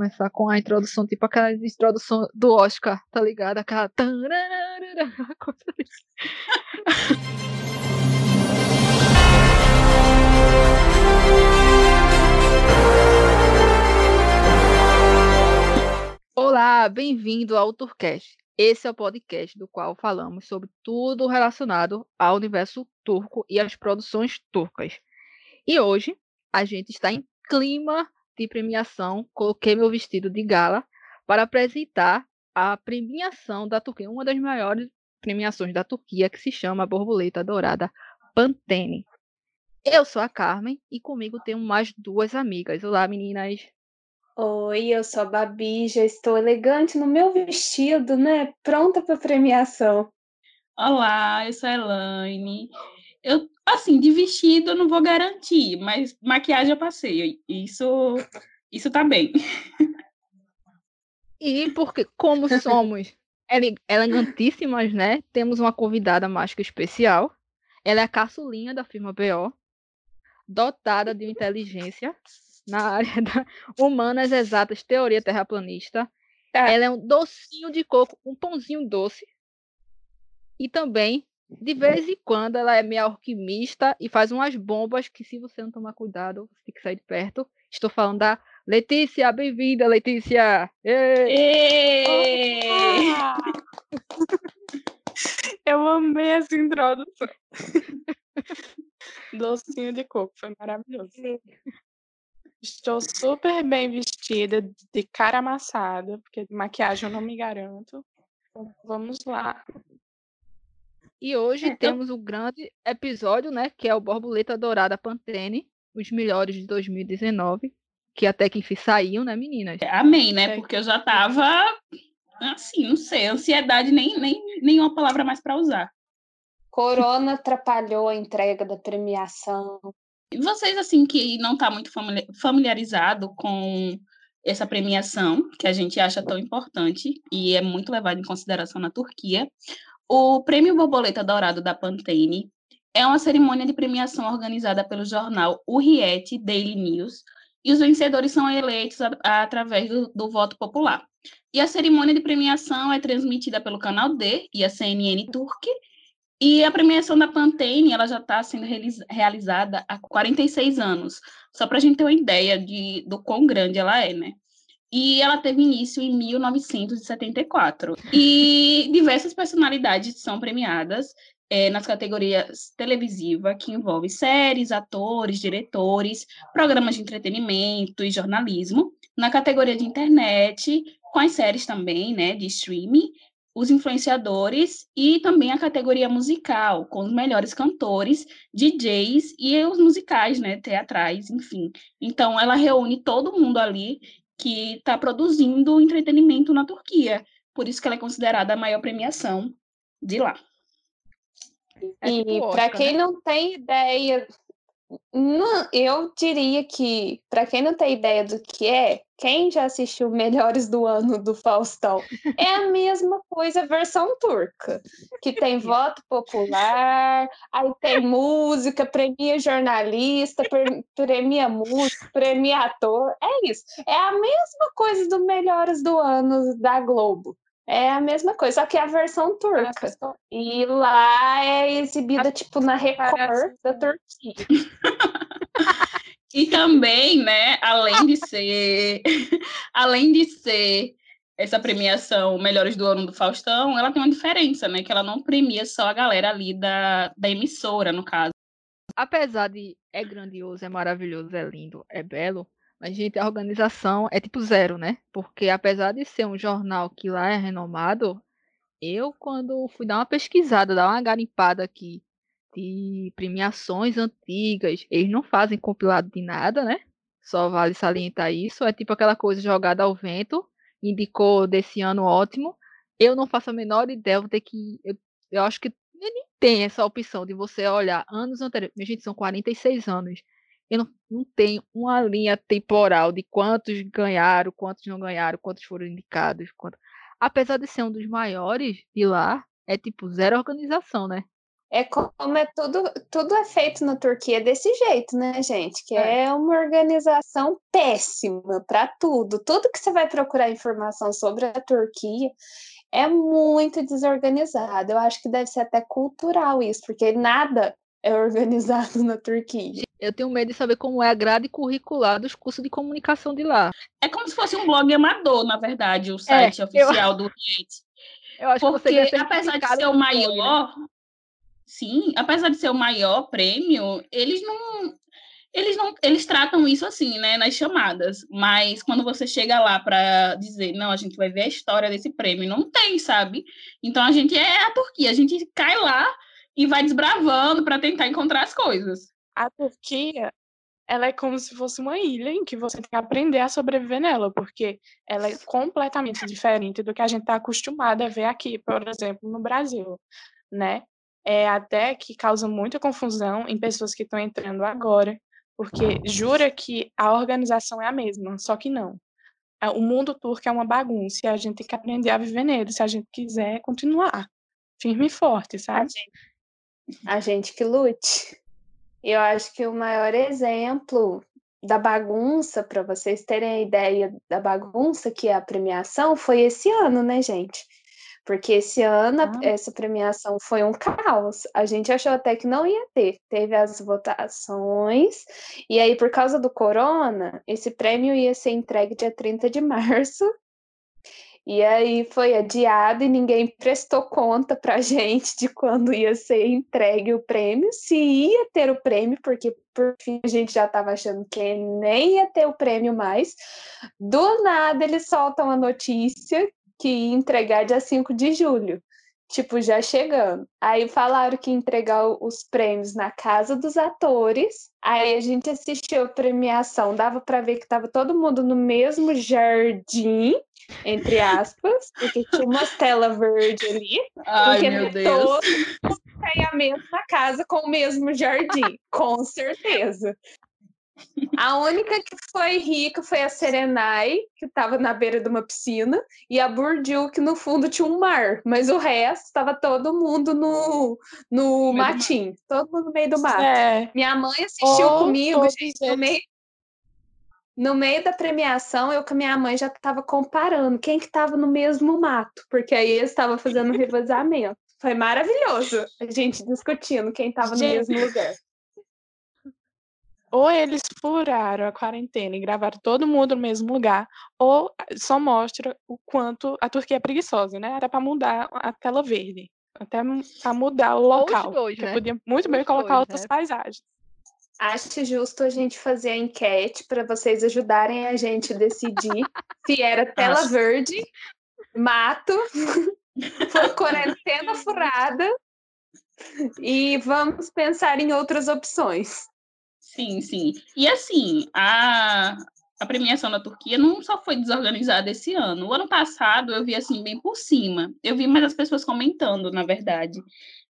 começar com a introdução, tipo aquela introdução do Oscar, tá ligado? Aquela. Coisa Olá, bem-vindo ao Turcast. Esse é o podcast do qual falamos sobre tudo relacionado ao universo turco e às produções turcas. E hoje a gente está em clima de premiação. Coloquei meu vestido de gala para apresentar a premiação da Turquia, uma das maiores premiações da Turquia, que se chama Borboleta Dourada Pantene. Eu sou a Carmen e comigo tenho mais duas amigas. Olá, meninas. Oi, eu sou a Babi, já estou elegante no meu vestido, né? Pronta para premiação. Olá, eu sou a Elaine. Eu, assim, de vestido eu não vou garantir, mas maquiagem eu passei. Isso, isso tá bem. E porque, como somos elegantíssimas, né? Temos uma convidada mágica especial. Ela é a caçulinha da firma BO, dotada de inteligência na área da humanas exatas, teoria terraplanista. Tá. Ela é um docinho de coco, um pãozinho doce. E também, de vez em quando, ela é meio alquimista e faz umas bombas que, se você não tomar cuidado, você tem que sair de perto. Estou falando da Letícia. Bem-vinda, Letícia! Eu amei essa introdução. Docinho de coco, foi maravilhoso. Estou super bem vestida, de cara amassada, porque maquiagem eu não me garanto. Vamos lá. E hoje é, temos o um grande episódio, né? Que é o Borboleta Dourada Pantene, os melhores de 2019, que até que enfim saíam, né, meninas? Amém, né? Porque eu já tava assim, não sei, ansiedade nem, nem nenhuma palavra mais para usar. Corona atrapalhou a entrega da premiação. Vocês, assim, que não está muito familiarizado com essa premiação, que a gente acha tão importante e é muito levado em consideração na Turquia, o Prêmio Borboleta Dourado da Pantene é uma cerimônia de premiação organizada pelo jornal Hurriyet Daily News, e os vencedores são eleitos a, a, através do, do, voto popular. E a cerimônia de premiação é transmitida pelo canal D e a CNN Turque, e a premiação da Pantene, ela já está sendo realizada há 46 anos, só para a gente ter uma ideia de, do quão grande ela é, né? E ela teve início em 1974. E diversas personalidades são premiadas é, nas categorias televisiva, que envolve séries, atores, diretores, programas de entretenimento e jornalismo. Na categoria de internet, com as séries também, né, de streaming, os influenciadores e também a categoria musical, com os melhores cantores, DJs e os musicais, né, teatrais, enfim. Então, ela reúne todo mundo ali que está produzindo entretenimento na Turquia. Por isso que ela é considerada a maior premiação de lá. É tipo e para quem né? não tem ideia não, eu diria que, para quem não tem ideia do que é, quem já assistiu Melhores do Ano do Faustão, é a mesma coisa versão turca, que tem voto popular, aí tem música, premia jornalista, premia música, premia ator, é isso. É a mesma coisa do Melhores do Ano da Globo. É a mesma coisa, só que é a versão turca. E lá é exibida, tipo, na Record da Turquia. e também, né, além de ser. além de ser essa premiação Melhores do Ano do Faustão, ela tem uma diferença, né? Que ela não premia só a galera ali da, da emissora, no caso. Apesar de é grandioso, é maravilhoso, é lindo, é belo, mas, gente, a organização é tipo zero, né? Porque apesar de ser um jornal que lá é renomado, eu, quando fui dar uma pesquisada, dar uma garimpada aqui de premiações antigas, eles não fazem compilado de nada, né? Só vale salientar isso. É tipo aquela coisa jogada ao vento, indicou desse ano ótimo. Eu não faço a menor ideia, vou ter que. Eu, eu acho que nem tem essa opção de você olhar anos anteriores. Minha gente, são 46 anos eu não, não tenho uma linha temporal de quantos ganharam, quantos não ganharam, quantos foram indicados. Quantos... Apesar de ser um dos maiores de lá, é tipo zero organização, né? É como é tudo, tudo é feito na Turquia desse jeito, né, gente? Que é, é uma organização péssima para tudo. Tudo que você vai procurar informação sobre a Turquia é muito desorganizado. Eu acho que deve ser até cultural isso, porque nada é organizado na Turquia. Eu tenho medo de saber como é a grade curricular dos cursos de comunicação de lá. É como se fosse um blog amador, na verdade, o site é, oficial eu... do Oriente. Eu acho Porque, que apesar de ser o maior, né? sim, apesar de ser o maior prêmio, eles não eles não eles tratam isso assim, né, nas chamadas, mas quando você chega lá para dizer, não, a gente vai ver a história desse prêmio, não tem, sabe? Então a gente é a Turquia, a gente cai lá e vai desbravando para tentar encontrar as coisas. A Turquia, ela é como se fosse uma ilha em que você tem que aprender a sobreviver nela, porque ela é completamente diferente do que a gente está acostumado a ver aqui, por exemplo, no Brasil, né? É até que causa muita confusão em pessoas que estão entrando agora, porque jura que a organização é a mesma, só que não. O mundo turco é uma bagunça e a gente tem que aprender a viver nele se a gente quiser continuar firme e forte, sabe? A gente, a gente que lute. Eu acho que o maior exemplo da bagunça, para vocês terem a ideia da bagunça que é a premiação, foi esse ano, né, gente? Porque esse ano ah. essa premiação foi um caos. A gente achou até que não ia ter. Teve as votações, e aí, por causa do corona, esse prêmio ia ser entregue dia 30 de março. E aí foi adiado e ninguém prestou conta pra gente de quando ia ser entregue o prêmio, se ia ter o prêmio, porque por fim a gente já estava achando que nem ia ter o prêmio mais. Do nada eles soltam a notícia que ia entregar dia 5 de julho. Tipo, já chegando. Aí falaram que ia entregar os prêmios na casa dos atores. Aí a gente assistiu a premiação, dava para ver que tava todo mundo no mesmo jardim, entre aspas, porque tinha uma tela verde ali. Ai, porque meu Deus. todo mundo tem a mesma casa com o mesmo jardim, com certeza. A única que foi rica foi a Serenai, que estava na beira de uma piscina, e a Burdiu, que no fundo tinha um mar, mas o resto estava todo mundo no, no matinho, todo mundo no meio do mato. É. Minha mãe assistiu oh, comigo, gente, no meio, no meio da premiação, eu com a minha mãe já estava comparando quem que estava no mesmo mato, porque aí eles estavam fazendo revezamento. Foi maravilhoso a gente discutindo quem estava no mesmo lugar ou eles furaram a quarentena e gravaram todo mundo no mesmo lugar, ou só mostra o quanto a Turquia é preguiçosa, né? Era para mudar a tela verde, até para mudar o local. Dois, né? Podia muito bem colocar dois, outras né? paisagens. Acho justo a gente fazer a enquete para vocês ajudarem a gente a decidir se era tela Acho. verde, mato, quarentena furada e vamos pensar em outras opções. Sim, sim. E assim, a, a premiação da Turquia não só foi desorganizada esse ano. O ano passado eu vi assim bem por cima. Eu vi mais as pessoas comentando, na verdade,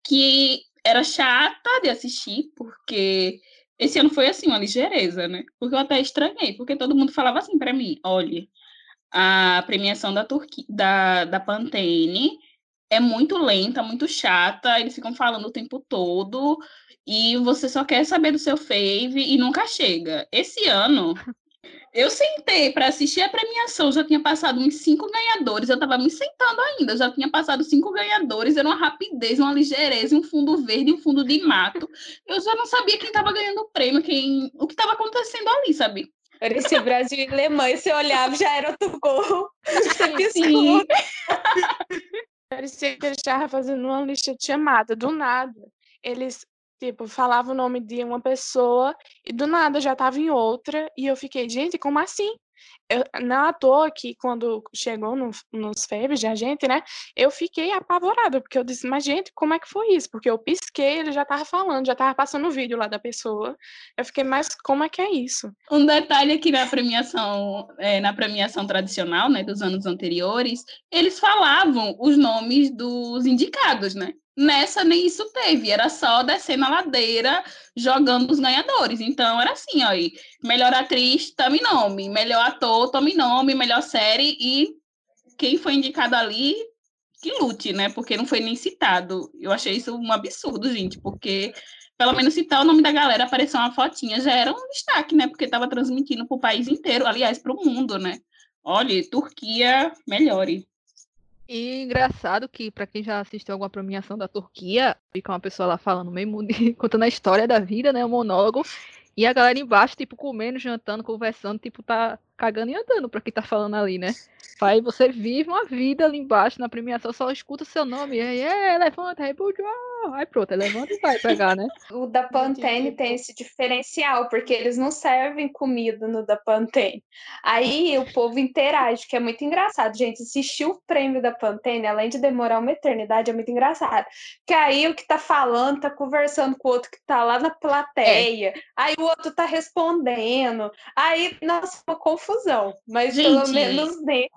que era chata de assistir, porque esse ano foi assim uma ligeireza, né? Porque eu até estranhei, porque todo mundo falava assim para mim, olha, a premiação da Turquia da, da Pantene é muito lenta, muito chata, eles ficam falando o tempo todo e você só quer saber do seu fave e nunca chega. Esse ano, eu sentei para assistir a premiação, já tinha passado uns cinco ganhadores, eu estava me sentando ainda, já tinha passado cinco ganhadores, era uma rapidez, uma ligeireza, um fundo verde, um fundo de mato. Eu já não sabia quem estava ganhando o prêmio, quem, o que estava acontecendo ali, sabe? Parecia Brasil e Alemanha, você olhava, já era outro gol. Você piscou. Parecia que eles estavam fazendo uma lista de chamada, do nada. Eles Tipo, falava o nome de uma pessoa e do nada já estava em outra, e eu fiquei, gente, como assim? Eu, não à toa que quando chegou no, nos febres de a gente, né, eu fiquei apavorada, porque eu disse, mas gente, como é que foi isso? Porque eu pisquei, ele já tava falando, já tava passando o vídeo lá da pessoa. Eu fiquei, mas como é que é isso? Um detalhe aqui na premiação, é, na premiação tradicional, né, dos anos anteriores, eles falavam os nomes dos indicados, né? Nessa nem isso teve, era só descer na ladeira jogando os ganhadores. Então era assim, ó, aí, melhor atriz, tome nome, melhor ator, tome nome, melhor série e quem foi indicado ali que lute, né? Porque não foi nem citado. Eu achei isso um absurdo, gente, porque pelo menos citar o nome da galera, aparecer uma fotinha, já era um destaque, né? Porque estava transmitindo para o país inteiro, aliás, para o mundo, né? Olha, Turquia, melhore. E engraçado que, para quem já assistiu alguma premiação da Turquia, fica uma pessoa lá falando mesmo, de, contando a história da vida, né? Um monólogo. E a galera embaixo, tipo, comendo, jantando, conversando, tipo, tá cagando e andando pra quem tá falando ali, né? Aí você vive uma vida ali embaixo na premiação, só escuta o seu nome, e aí, é, levanta, aí, aí pronto, aí levanta e vai pegar, né? O da Pantene tem esse diferencial, porque eles não servem comida no da Pantene. Aí o povo interage, que é muito engraçado, gente. Assistir o prêmio da Pantene, além de demorar uma eternidade, é muito engraçado. Que aí o que tá falando, tá conversando com o outro que tá lá na plateia, é. aí o outro tá respondendo, aí, nossa, uma confusão. Mas gente, pelo menos nesse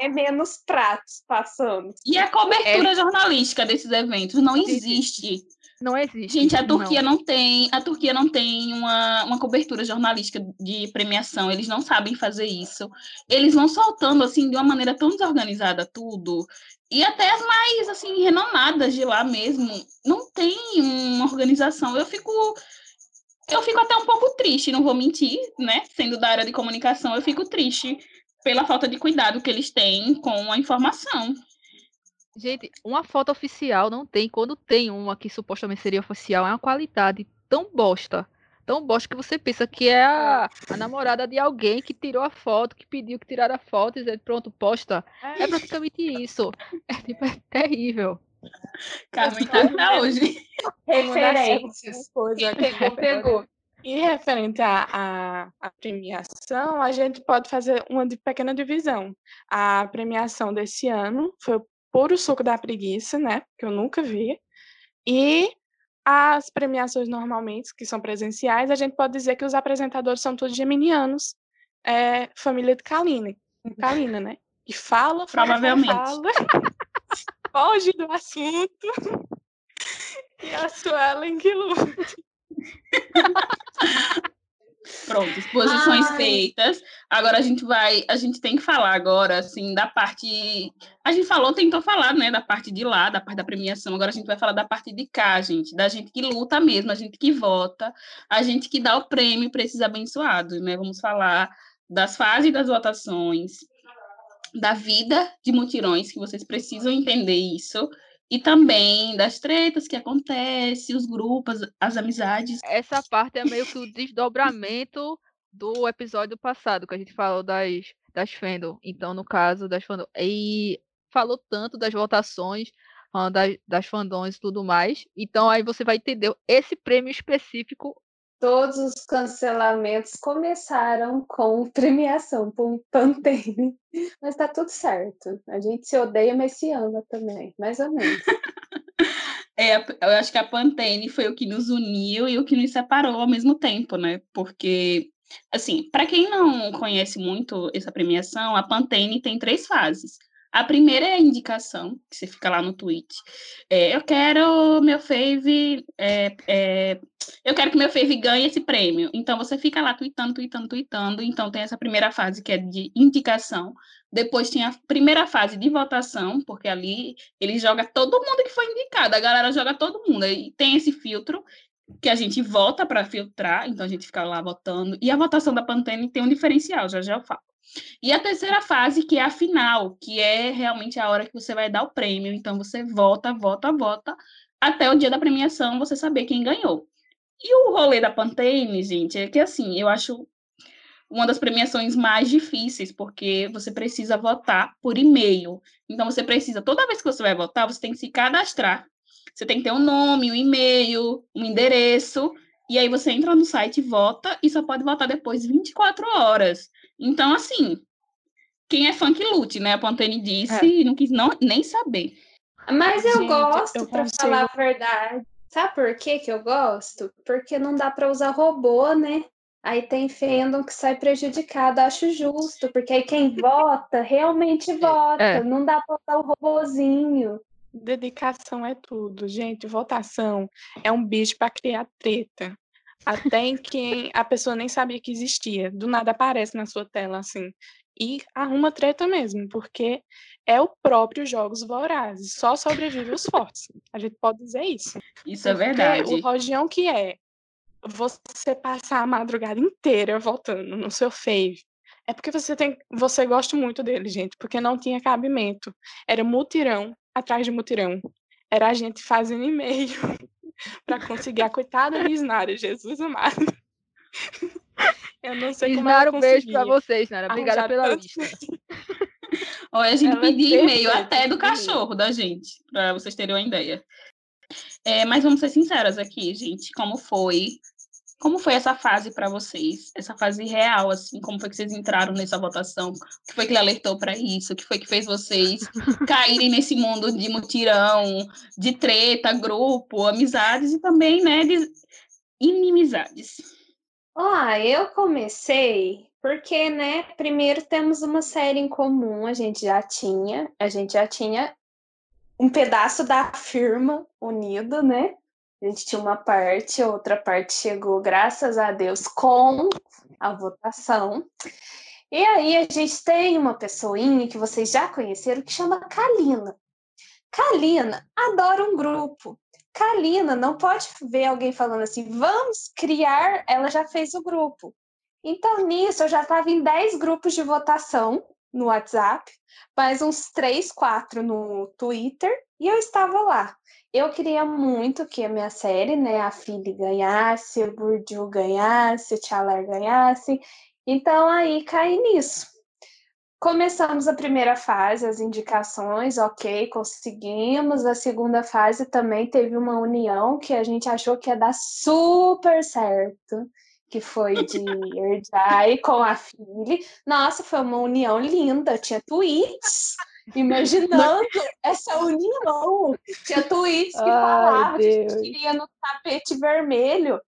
é menos pratos passando. E a cobertura é... jornalística desses eventos não existe. Não existe. Gente, a Turquia não, não tem, a Turquia não tem uma, uma cobertura jornalística de premiação, eles não sabem fazer isso. Eles vão soltando assim de uma maneira tão desorganizada tudo. E até as mais assim renomadas de lá mesmo não tem uma organização. Eu fico eu fico até um pouco triste, não vou mentir, né? Sendo da área de comunicação, eu fico triste pela falta de cuidado que eles têm com a informação. Gente, uma foto oficial não tem. Quando tem uma que supostamente seria oficial, é uma qualidade tão bosta. Tão bosta que você pensa que é a, a namorada de alguém que tirou a foto, que pediu que tirasse a foto e pronto, posta. É, é praticamente isso. É, tipo, é terrível. Carmen tá até hoje. Referências. Coisa pegou, pegou. E referente à, à, premiação, a gente pode fazer uma de pequena divisão. A premiação desse ano foi o Puro Suco da Preguiça, né? Que eu nunca vi. E as premiações normalmente, que são presenciais, a gente pode dizer que os apresentadores são todos geminianos, é, família de Kaline, Kalina, né? Que fala, fala, Provavelmente. fala, foge do assunto. E a Suelen que luta. Pronto, exposições Ai. feitas. Agora a gente vai, a gente tem que falar agora, assim, da parte. A gente falou, tentou falar, né, da parte de lá, da parte da premiação. Agora a gente vai falar da parte de cá, gente, da gente que luta mesmo, a gente que vota, a gente que dá o prêmio para esses abençoados, né? Vamos falar das fases das votações, da vida de mutirões, que vocês precisam entender isso e também das tretas que acontecem, os grupos, as amizades. Essa parte é meio que o desdobramento do episódio passado, que a gente falou das, das fandom. Então, no caso das fandom. E falou tanto das votações, das, das fandons e tudo mais. Então, aí você vai entender esse prêmio específico todos os cancelamentos começaram com premiação por Pantene. Mas tá tudo certo. A gente se odeia, mas se ama também, mais ou menos. É, eu acho que a Pantene foi o que nos uniu e o que nos separou ao mesmo tempo, né? Porque, assim, para quem não conhece muito essa premiação, a Pantene tem três fases. A primeira é a indicação, que você fica lá no tweet. É, eu quero meu fave, é, é, eu quero que meu fave ganhe esse prêmio. Então você fica lá tweetando, tweetando, tweetando. Então tem essa primeira fase que é de indicação. Depois tem a primeira fase de votação, porque ali ele joga todo mundo que foi indicado. A galera joga todo mundo. E tem esse filtro que a gente vota para filtrar, então a gente fica lá votando. E a votação da Pantene tem um diferencial, já já eu falo. E a terceira fase, que é a final, que é realmente a hora que você vai dar o prêmio. Então você vota, vota, vota, até o dia da premiação você saber quem ganhou. E o rolê da Pantene, gente, é que assim, eu acho uma das premiações mais difíceis, porque você precisa votar por e-mail. Então você precisa, toda vez que você vai votar, você tem que se cadastrar. Você tem que ter um nome, um e-mail, um endereço, e aí você entra no site, vota e só pode votar depois de 24 horas. Então, assim, quem é que lute, né? A Pantene disse é. e não quis não, nem saber. Mas eu Gente, gosto, para falar a verdade. Sabe por que que eu gosto? Porque não dá para usar robô, né? Aí tem fandom que sai prejudicado, acho justo, porque aí quem vota realmente é. vota, é. não dá para usar o robozinho. Dedicação é tudo, gente. Votação é um bicho para criar treta. Até em quem a pessoa nem sabia que existia. Do nada aparece na sua tela, assim. E arruma treta mesmo, porque é o próprio Jogos Vorazes. Só sobrevive os fortes. A gente pode dizer isso. Isso é verdade. O Rogião que é você passar a madrugada inteira voltando no seu fave. É porque você tem, você gosta muito dele, gente, porque não tinha cabimento. Era mutirão atrás de mutirão. Era a gente fazendo e-mail para conseguir a coitada de Isnara, Jesus amado. Eu não sei Isnara, como ela um beijo para vocês, Nara. Obrigada pela lista. Olha, a gente ela pedia e-mail até do cachorro da gente, para vocês terem uma ideia. É, mas vamos ser sinceras aqui, gente. Como foi como foi essa fase para vocês? Essa fase real, assim, como foi que vocês entraram nessa votação? O que foi que ele alertou para isso? O que foi que fez vocês caírem nesse mundo de mutirão, de treta, grupo, amizades e também, né, de inimizades? Ah, eu comecei porque, né, primeiro temos uma série em comum, a gente já tinha, a gente já tinha um pedaço da firma unido, né? A gente tinha uma parte, outra parte chegou, graças a Deus, com a votação. E aí a gente tem uma pessoinha que vocês já conheceram que chama Kalina. Kalina adora um grupo. Kalina não pode ver alguém falando assim, vamos criar, ela já fez o grupo. Então, nisso, eu já estava em 10 grupos de votação no WhatsApp, mais uns 3, 4 no Twitter, e eu estava lá. Eu queria muito que a minha série, né, a Philly ganhasse, o Burju ganhasse, o Chalar ganhasse. Então aí caí nisso. Começamos a primeira fase, as indicações, ok, conseguimos. A segunda fase também teve uma união que a gente achou que ia dar super certo, que foi de Erdai com a Philly. Nossa, foi uma união linda, tinha tweets imaginando essa união. Tinha tweets que falavam que a gente queria no tapete vermelho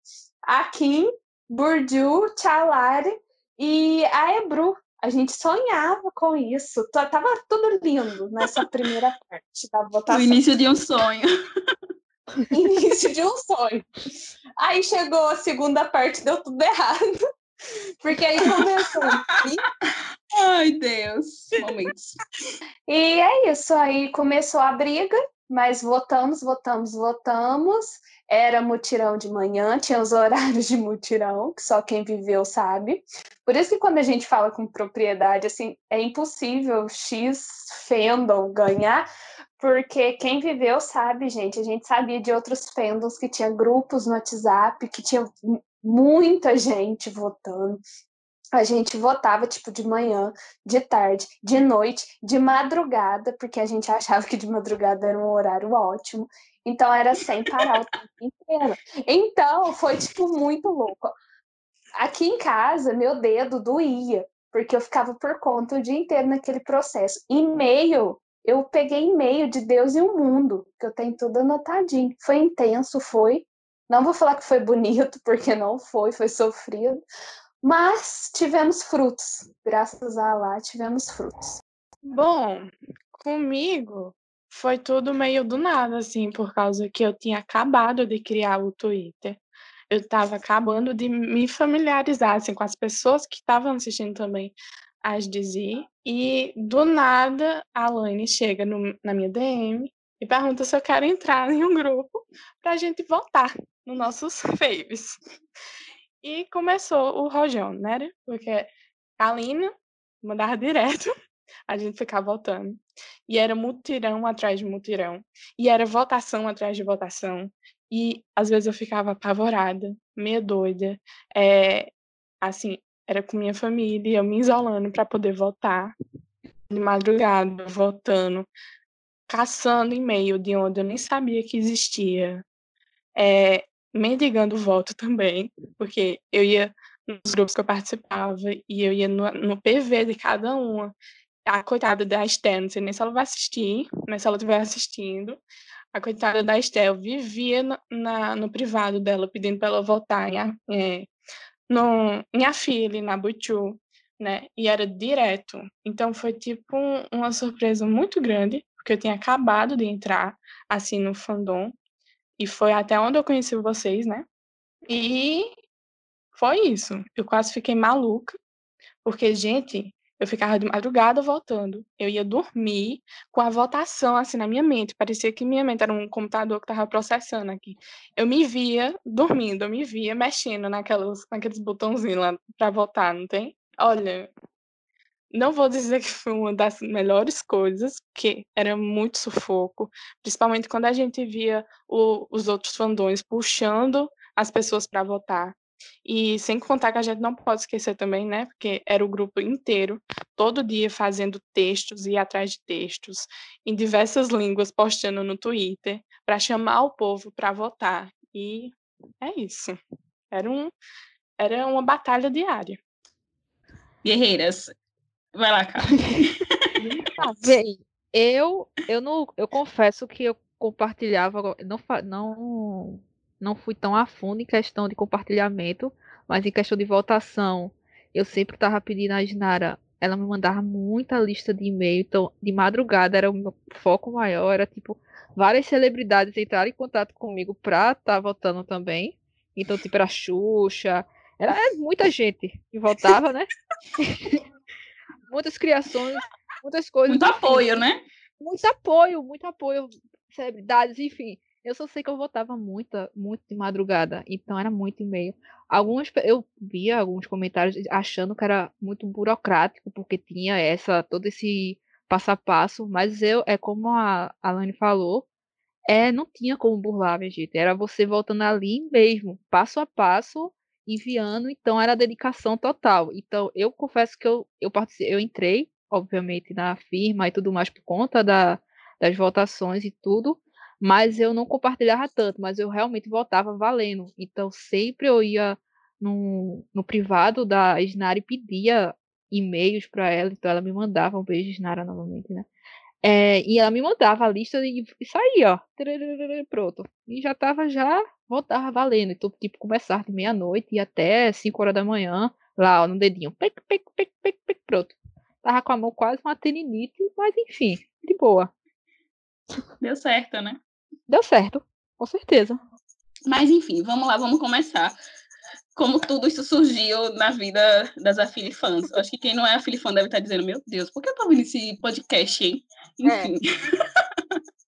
a Kim, Burju, Chalari e a Ebru. A gente sonhava com isso. Tava tudo lindo nessa primeira parte da votação. O início de um sonho. início de um sonho. Aí chegou a segunda parte, deu tudo errado. Porque aí começou. Ai, Deus. Momentos. E é isso. Aí começou a briga, mas votamos, votamos, votamos. Era mutirão de manhã, tinha os horários de mutirão, que só quem viveu sabe. Por isso que quando a gente fala com propriedade, assim, é impossível X fandom ganhar, porque quem viveu sabe, gente. A gente sabia de outros fandoms que tinha grupos no WhatsApp, que tinha muita gente votando. A gente votava tipo de manhã, de tarde, de noite, de madrugada, porque a gente achava que de madrugada era um horário ótimo. Então era sem parar o tempo inteiro. Então foi tipo muito louco. Aqui em casa, meu dedo doía, porque eu ficava por conta o dia inteiro naquele processo. E-mail, eu peguei e-mail de Deus e o mundo, que eu tenho tudo anotadinho. Foi intenso, foi, não vou falar que foi bonito, porque não foi, foi sofrido, mas tivemos frutos. Graças a Allah, tivemos frutos. Bom, comigo foi tudo meio do nada, assim, por causa que eu tinha acabado de criar o Twitter. Eu estava acabando de me familiarizar assim, com as pessoas que estavam assistindo também as Dizzy. E do nada a Laine chega no, na minha DM e pergunta se eu quero entrar em um grupo para a gente votar nos nossos faves. E começou o rojão, né? Porque a Lina mandava direto, a gente ficava votando. E era mutirão atrás de mutirão. E era votação atrás de votação. E às vezes eu ficava apavorada, meio doida. É, assim, era com minha família, eu me isolando para poder votar. De madrugada, votando, caçando e-mail de onde eu nem sabia que existia. É, mendigando voto também, porque eu ia nos grupos que eu participava e eu ia no, no PV de cada uma. A coitada da Esté, não sei nem se ela vai assistir, mas se ela estiver assistindo, a coitada da Esté, vivia no, na, no privado dela pedindo para ela votar em, é, no, em Afile, na Buchu, né? E era direto. Então foi tipo um, uma surpresa muito grande, porque eu tinha acabado de entrar assim no fandom e foi até onde eu conheci vocês, né? E foi isso. Eu quase fiquei maluca, porque, gente, eu ficava de madrugada votando. Eu ia dormir com a votação assim na minha mente. Parecia que minha mente era um computador que estava processando aqui. Eu me via dormindo, eu me via mexendo naquelas, naqueles botãozinhos lá para votar, não tem? Olha, não vou dizer que foi uma das melhores coisas, porque era muito sufoco, principalmente quando a gente via o, os outros fandões puxando as pessoas para votar. E sem contar que a gente não pode esquecer também, né? Porque era o grupo inteiro, todo dia fazendo textos e atrás de textos, em diversas línguas, postando no Twitter, para chamar o povo para votar. E é isso. Era, um, era uma batalha diária. Guerreiras, vai lá, cara. Bem, eu, eu, não, eu confesso que eu compartilhava, não, não não fui tão a fundo em questão de compartilhamento, mas em questão de votação, eu sempre estava pedindo a Isnara, ela me mandava muita lista de e-mail, então de madrugada era o meu foco maior, era tipo várias celebridades entraram em contato comigo pra estar tá votando também. Então, tipo, era Xuxa, era é, muita gente que votava, né? Muitas criações, muitas coisas. Muito apoio, né? Muito apoio, muito apoio, celebridades, enfim. Eu só sei que eu votava muito, muito de madrugada, então era muito e-mail. Alguns eu via alguns comentários achando que era muito burocrático porque tinha essa todo esse passo a passo, mas eu é como a Alane falou, é não tinha como burlar, minha gente. Era você voltando ali mesmo, passo a passo, enviando, então era dedicação total. Então eu confesso que eu eu participei, eu entrei, obviamente, na firma e tudo mais por conta da, das votações e tudo, mas eu não compartilhava tanto, mas eu realmente votava valendo. Então sempre eu ia no, no privado da Snara e pedia e-mails para ela, então ela me mandava um beijo Snara novamente, né? É, e ela me mandava a lista e, e saía, ó, pronto. E já tava já, voltava valendo. Então, tipo, começar de meia-noite e até 5 horas da manhã, lá ó, no dedinho, pec, pec, pec, pec, pec, pronto. Tava com a mão quase uma tendinite, mas enfim, de boa. Deu certo, né? Deu certo, com certeza. Mas enfim, vamos lá, vamos começar. Como tudo isso surgiu na vida das afilifãs. Acho que quem não é afilifã deve estar dizendo, meu Deus, por que eu tô ouvindo esse podcast, hein? Enfim.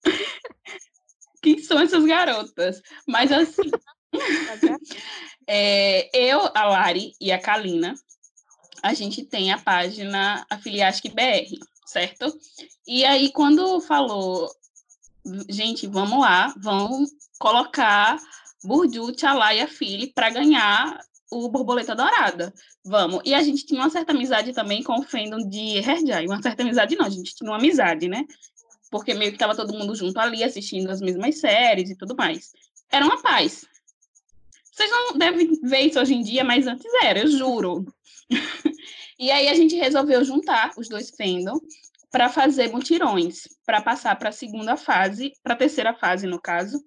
É. quem são essas garotas? Mas assim. é, eu, a Lari e a Kalina, a gente tem a página Afiliasque BR, certo? E aí, quando falou gente, vamos lá, vão colocar Burju, Tchalá e a Fili para ganhar o Borboleta Dourada. Vamos. E a gente tinha uma certa amizade também com o fandom de Herjai. Uma certa amizade não, a gente tinha uma amizade, né? Porque meio que tava todo mundo junto ali, assistindo as mesmas séries e tudo mais. Era uma paz. Vocês não devem ver isso hoje em dia, mas antes era, eu juro. e aí a gente resolveu juntar os dois fandom para fazer mutirões, para passar para a segunda fase, para a terceira fase, no caso,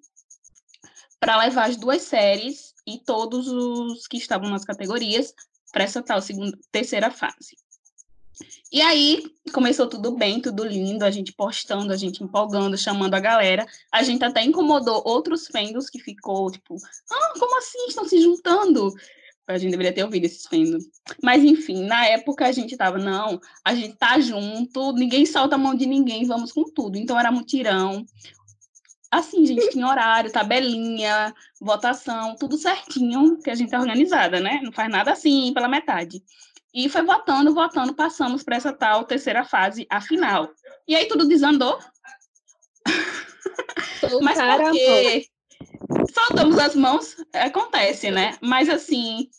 para levar as duas séries e todos os que estavam nas categorias para essa tal segunda, terceira fase. E aí começou tudo bem, tudo lindo, a gente postando, a gente empolgando, chamando a galera. A gente até incomodou outros fendos que ficou tipo, ah, como assim estão se juntando? A gente deveria ter ouvido esses fendo. Mas, enfim, na época a gente tava, não, a gente tá junto, ninguém solta a mão de ninguém, vamos com tudo. Então era mutirão. Assim, gente, tinha horário, tabelinha, votação, tudo certinho, que a gente é organizada, né? Não faz nada assim pela metade. E foi votando, votando, passamos para essa tal terceira fase, a final. E aí tudo desandou. Mas porque soltamos as mãos, acontece, né? Mas assim,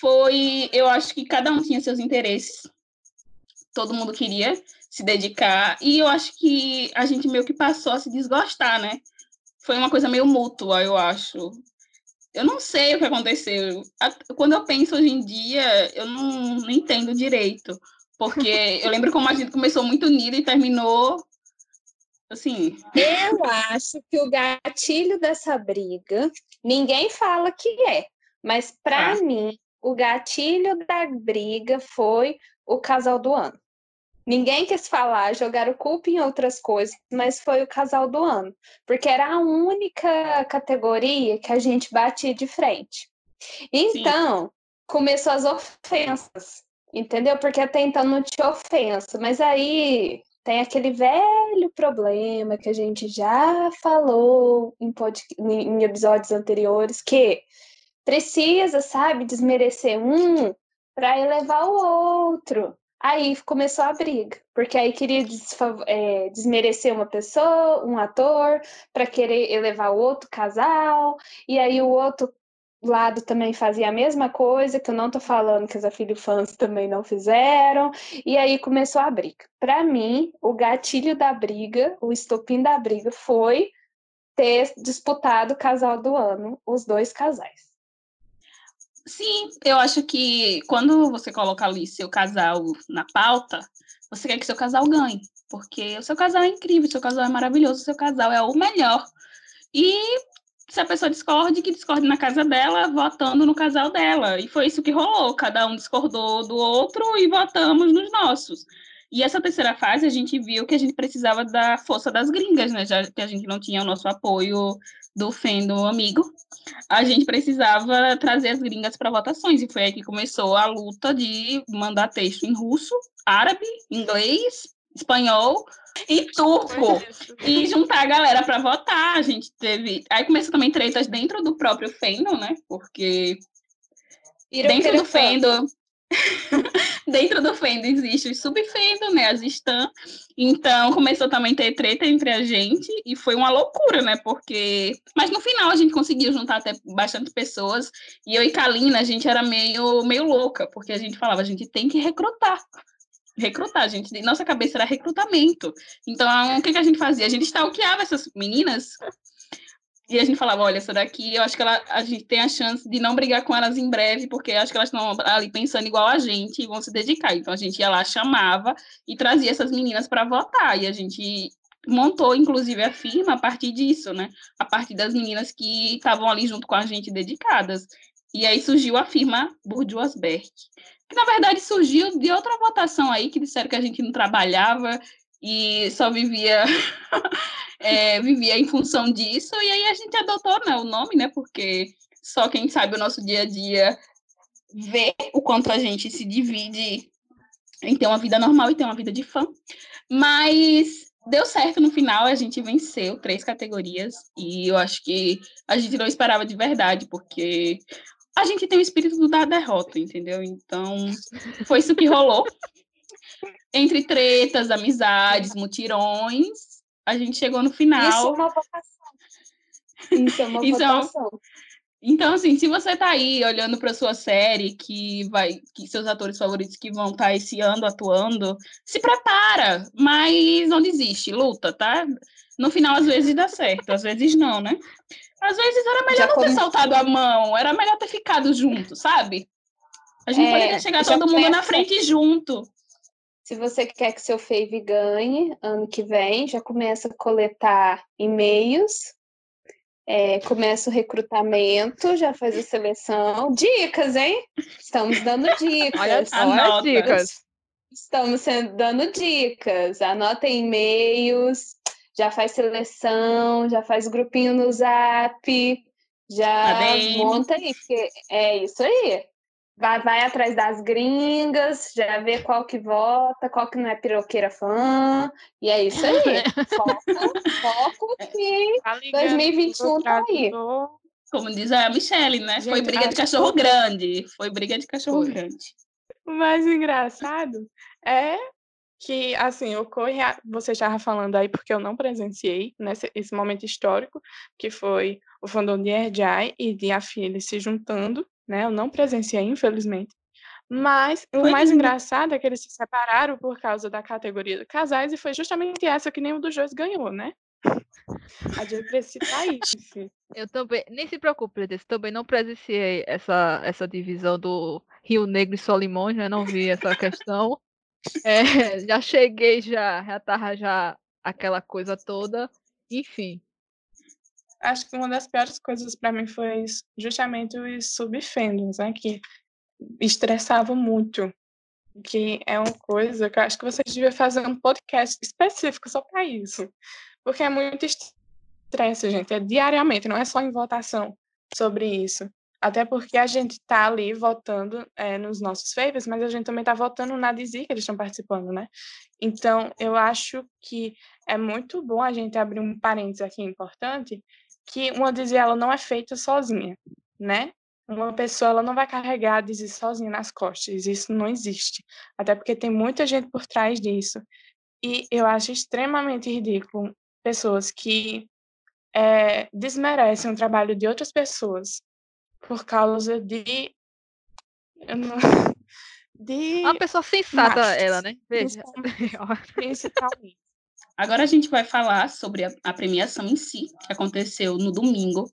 foi, eu acho que cada um tinha seus interesses. Todo mundo queria se dedicar e eu acho que a gente meio que passou a se desgostar, né? Foi uma coisa meio mútua, eu acho. Eu não sei o que aconteceu. Quando eu penso hoje em dia, eu não, não entendo direito. Porque eu lembro como a gente começou muito unida e terminou assim. Eu acho que o gatilho dessa briga, ninguém fala que é, mas para ah. mim, o gatilho da briga foi o casal do ano. Ninguém quis falar, jogaram culpa em outras coisas, mas foi o casal do ano, porque era a única categoria que a gente batia de frente. Então, Sim. começou as ofensas, entendeu? Porque até então não tinha ofensa, mas aí tem aquele velho problema que a gente já falou em, pod... em episódios anteriores, que precisa, sabe, desmerecer um para elevar o outro. Aí começou a briga, porque aí queria é, desmerecer uma pessoa, um ator, para querer elevar o outro casal, e aí o outro lado também fazia a mesma coisa, que eu não tô falando que afilho fãs também não fizeram, e aí começou a briga. Para mim, o gatilho da briga, o estopim da briga foi ter disputado o casal do ano, os dois casais. Sim, eu acho que quando você coloca ali seu casal na pauta, você quer que seu casal ganhe, porque o seu casal é incrível, o seu casal é maravilhoso, o seu casal é o melhor. E se a pessoa discorde, que discorde na casa dela, votando no casal dela. E foi isso que rolou, cada um discordou do outro e votamos nos nossos. E essa terceira fase, a gente viu que a gente precisava da força das gringas, né? Já que a gente não tinha o nosso apoio do Fendo amigo, a gente precisava trazer as gringas para votações. E foi aí que começou a luta de mandar texto em russo, árabe, inglês, espanhol e turco. E juntar a galera para votar. A gente teve. Aí começou também tretas dentro do próprio Fendo, né? Porque. dentro do Fendo. dentro do Fendo existe o subfendo, né, as Stan. Então começou também a ter treta entre a gente e foi uma loucura, né, porque... Mas no final a gente conseguiu juntar até bastante pessoas e eu e Kalina, a gente era meio, meio louca, porque a gente falava, a gente tem que recrutar. Recrutar, gente. Nossa cabeça era recrutamento. Então, o que, que a gente fazia? A gente stalkeava essas meninas e a gente falava, olha, essa daqui, eu acho que ela, a gente tem a chance de não brigar com elas em breve, porque acho que elas estão ali pensando igual a gente e vão se dedicar. Então a gente ia lá, chamava e trazia essas meninas para votar. E a gente montou, inclusive, a firma a partir disso, né? A partir das meninas que estavam ali junto com a gente dedicadas. E aí surgiu a firma Bourdieuasberg, que na verdade surgiu de outra votação aí, que disseram que a gente não trabalhava e só vivia é, vivia em função disso, e aí a gente adotou né, o nome, né? Porque só quem sabe o nosso dia a dia vê o quanto a gente se divide em ter uma vida normal e ter uma vida de fã. Mas deu certo no final, a gente venceu três categorias, e eu acho que a gente não esperava de verdade, porque a gente tem o espírito da derrota, entendeu? Então, foi isso que rolou. Entre tretas, amizades, mutirões, a gente chegou no final. Isso é uma votação. Isso é uma então. Então, assim, se você tá aí olhando para sua série, que vai, que seus atores favoritos que vão estar tá esse ano atuando, se prepara, mas não desiste, luta, tá? No final, às vezes dá certo, às vezes não, né? Às vezes era melhor já não ter soltado a mão, era melhor ter ficado junto, sabe? A gente é, poderia chegar todo mundo na frente junto. Se você quer que seu Fave ganhe ano que vem, já começa a coletar e-mails, é, começa o recrutamento, já faz a seleção. Dicas, hein? Estamos dando dicas. Olha, olha dicas. Estamos sendo, dando dicas. Anota e-mails, já faz seleção, já faz grupinho no zap, já monta aí, porque é isso aí vai, vai atrás das gringas, já vê qual que vota, qual que não é piroqueira fã, e é isso aí. foco, foco que 2021 tá aí. Como diz a Michelle, né? Gente, Foi briga de cachorro que... grande. Foi briga de cachorro Foi. grande. O mais engraçado é que, assim, ocorre, você estava falando aí, porque eu não presenciei nesse esse momento histórico, que foi o fandom de Erjai e de Afili se juntando, né? Eu não presenciei, infelizmente. Mas o mais engraçado é que eles se separaram por causa da categoria de casais e foi justamente essa que nenhum dos dois ganhou, né? A gente isso. Eu também, nem se preocupe, eu também não presenciei essa, essa divisão do Rio Negro e Solimões, né? Não vi essa questão. É, já cheguei, já, já tava já aquela coisa toda. Enfim, acho que uma das piores coisas para mim foi justamente os subfendos, né, que estressavam muito, que é uma coisa que eu acho que vocês deviam fazer um podcast específico só para isso, porque é muito estresse, gente, é diariamente, não é só em votação sobre isso. Até porque a gente está ali votando é, nos nossos favors, mas a gente também está votando na Dizzy que eles estão participando, né? Então, eu acho que é muito bom a gente abrir um parênteses aqui importante, que uma Dizzy ela não é feita sozinha, né? Uma pessoa ela não vai carregar a Dizzy sozinha nas costas, isso não existe. Até porque tem muita gente por trás disso. E eu acho extremamente ridículo pessoas que é, desmerecem o trabalho de outras pessoas por causa de. Não, de Uma pessoa sensata, ela, né? Veja. Principalmente. Agora a gente vai falar sobre a, a, premiação em si, que aconteceu no domingo.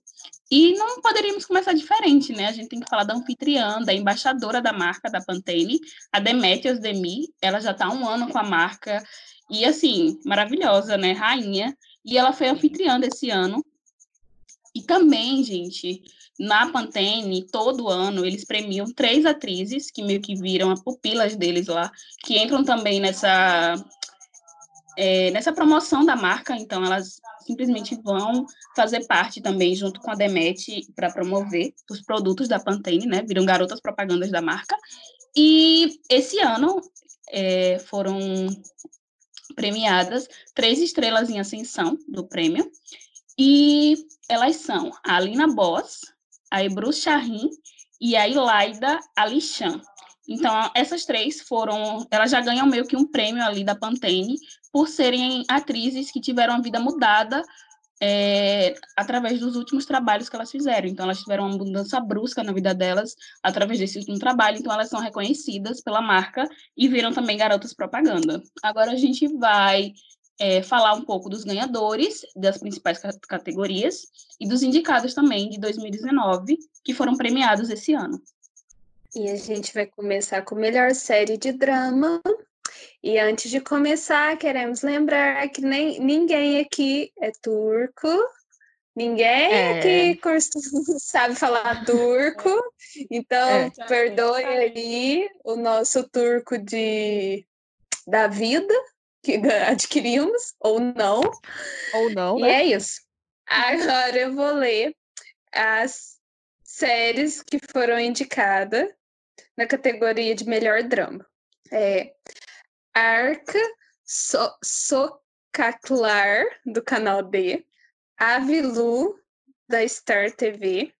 E não poderíamos começar diferente, né? A gente tem que falar da anfitriã, da embaixadora da marca, da Pantene, a Demetrios Demi. Ela já está há um ano com a marca. E, assim, maravilhosa, né? Rainha. E ela foi anfitriã desse ano. E também, gente, na Pantene, todo ano, eles premiam três atrizes, que meio que viram as pupilas deles lá, que entram também nessa, é, nessa promoção da marca, então elas simplesmente vão fazer parte também, junto com a Demet, para promover os produtos da Pantene, né? Viram garotas propagandas da marca. E esse ano é, foram premiadas três estrelas em ascensão do prêmio, e elas são a Alina Boss, a Ebru Shahin e a Ilaida Alichan. Então, essas três foram, elas já ganham meio que um prêmio ali da Pantene por serem atrizes que tiveram a vida mudada é, através dos últimos trabalhos que elas fizeram. Então, elas tiveram uma mudança brusca na vida delas através desse último trabalho. Então, elas são reconhecidas pela marca e viram também garotas propaganda. Agora, a gente vai é, falar um pouco dos ganhadores das principais categorias e dos indicados também de 2019, que foram premiados esse ano. E a gente vai começar com melhor série de drama. E antes de começar, queremos lembrar que nem, ninguém aqui é turco, ninguém é. aqui sabe falar turco, então é. perdoe aí o nosso turco de da vida, que adquirimos, ou não. Ou não, e né? é isso. Agora eu vou ler as séries que foram indicadas na categoria de melhor drama. É Arca so Socaclar, do canal D, Avilu, da Star TV,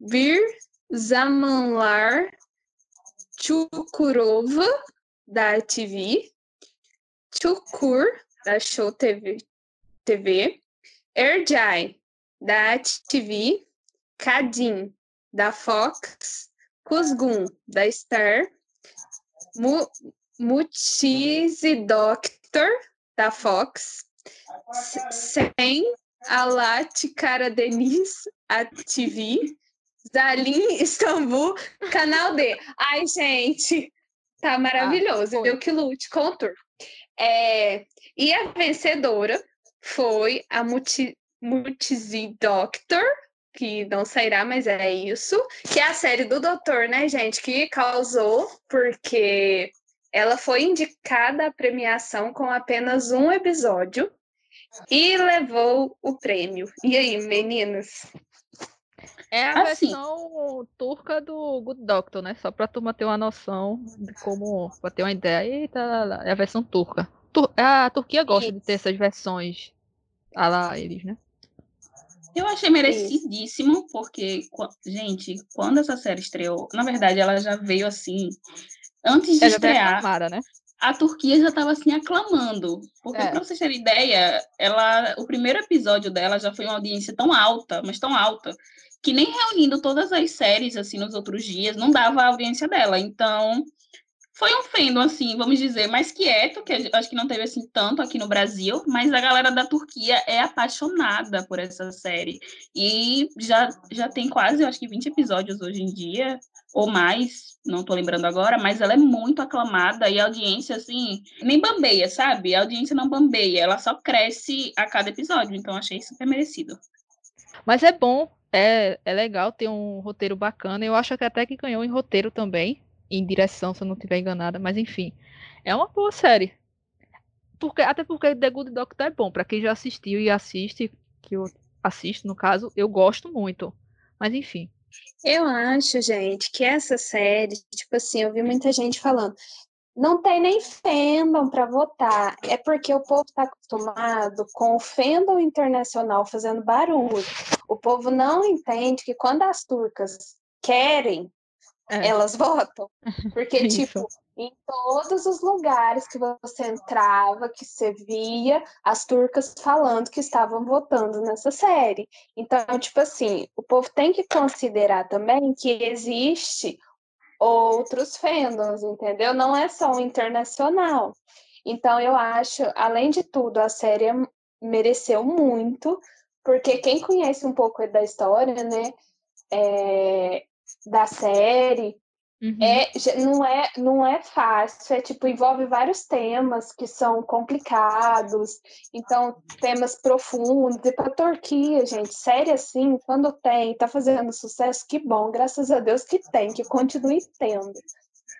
Vir Zamanlar Chukurova, da TV, Chukur, da Show TV, TV Erjai, da TV, Kadim, da Fox, Kuzgun, da Star, Mu Mutizi Doctor, da Fox, Sem Alat Cara Denis, a TV, Zalim Istambul, Canal D. Ai, gente, tá ah, maravilhoso. Ah, Eu que lute turco. É, e a vencedora foi a Multi, Multizi Doctor, que não sairá, mas é isso. Que é a série do Doutor, né, gente? Que causou, porque ela foi indicada à premiação com apenas um episódio e levou o prêmio. E aí, meninas? É a assim, versão turca do Good Doctor, né? Só pra turma ter uma noção de como. pra ter uma ideia. Eita, é a versão turca. Tur a Turquia gosta de ter essas versões. Ah lá, eles, né? Eu achei merecidíssimo, porque, gente, quando essa série estreou, na verdade, ela já veio assim. Antes de estrear. Aclamada, né? a Turquia já estava assim aclamando. Porque, é. para vocês terem ideia, ela, o primeiro episódio dela já foi uma audiência tão alta, mas tão alta, que nem reunindo todas as séries assim nos outros dias não dava a audiência dela. Então, foi um fandom assim, vamos dizer, mais quieto, que acho que não teve assim tanto aqui no Brasil, mas a galera da Turquia é apaixonada por essa série. E já já tem quase, acho que 20 episódios hoje em dia ou mais, não tô lembrando agora, mas ela é muito aclamada e a audiência, assim, nem bambeia, sabe? A audiência não bambeia, ela só cresce a cada episódio, então achei super merecido. Mas é bom é, é legal ter um roteiro bacana. Eu acho que até que ganhou em roteiro também, em direção, se eu não estiver enganada, mas enfim. É uma boa série. Porque, até porque The Good Doctor é bom. para quem já assistiu e assiste, que eu assisto, no caso, eu gosto muito. Mas enfim, Eu acho, gente, que essa série, tipo assim, eu vi muita gente falando, não tem nem fandom para votar. É porque o povo está acostumado com o fandom internacional fazendo barulho. O povo não entende que quando as turcas querem, é. elas votam. Porque, tipo, em todos os lugares que você entrava, que você via as turcas falando que estavam votando nessa série. Então, tipo assim, o povo tem que considerar também que existe outros fandoms, entendeu? Não é só o internacional. Então, eu acho, além de tudo, a série mereceu muito, porque quem conhece um pouco da história, né, é, da série, Uhum. É, não, é, não é fácil, é tipo, envolve vários temas que são complicados, então temas profundos. E para Turquia, gente, série assim, quando tem, tá fazendo sucesso, que bom, graças a Deus que tem, que continue tendo.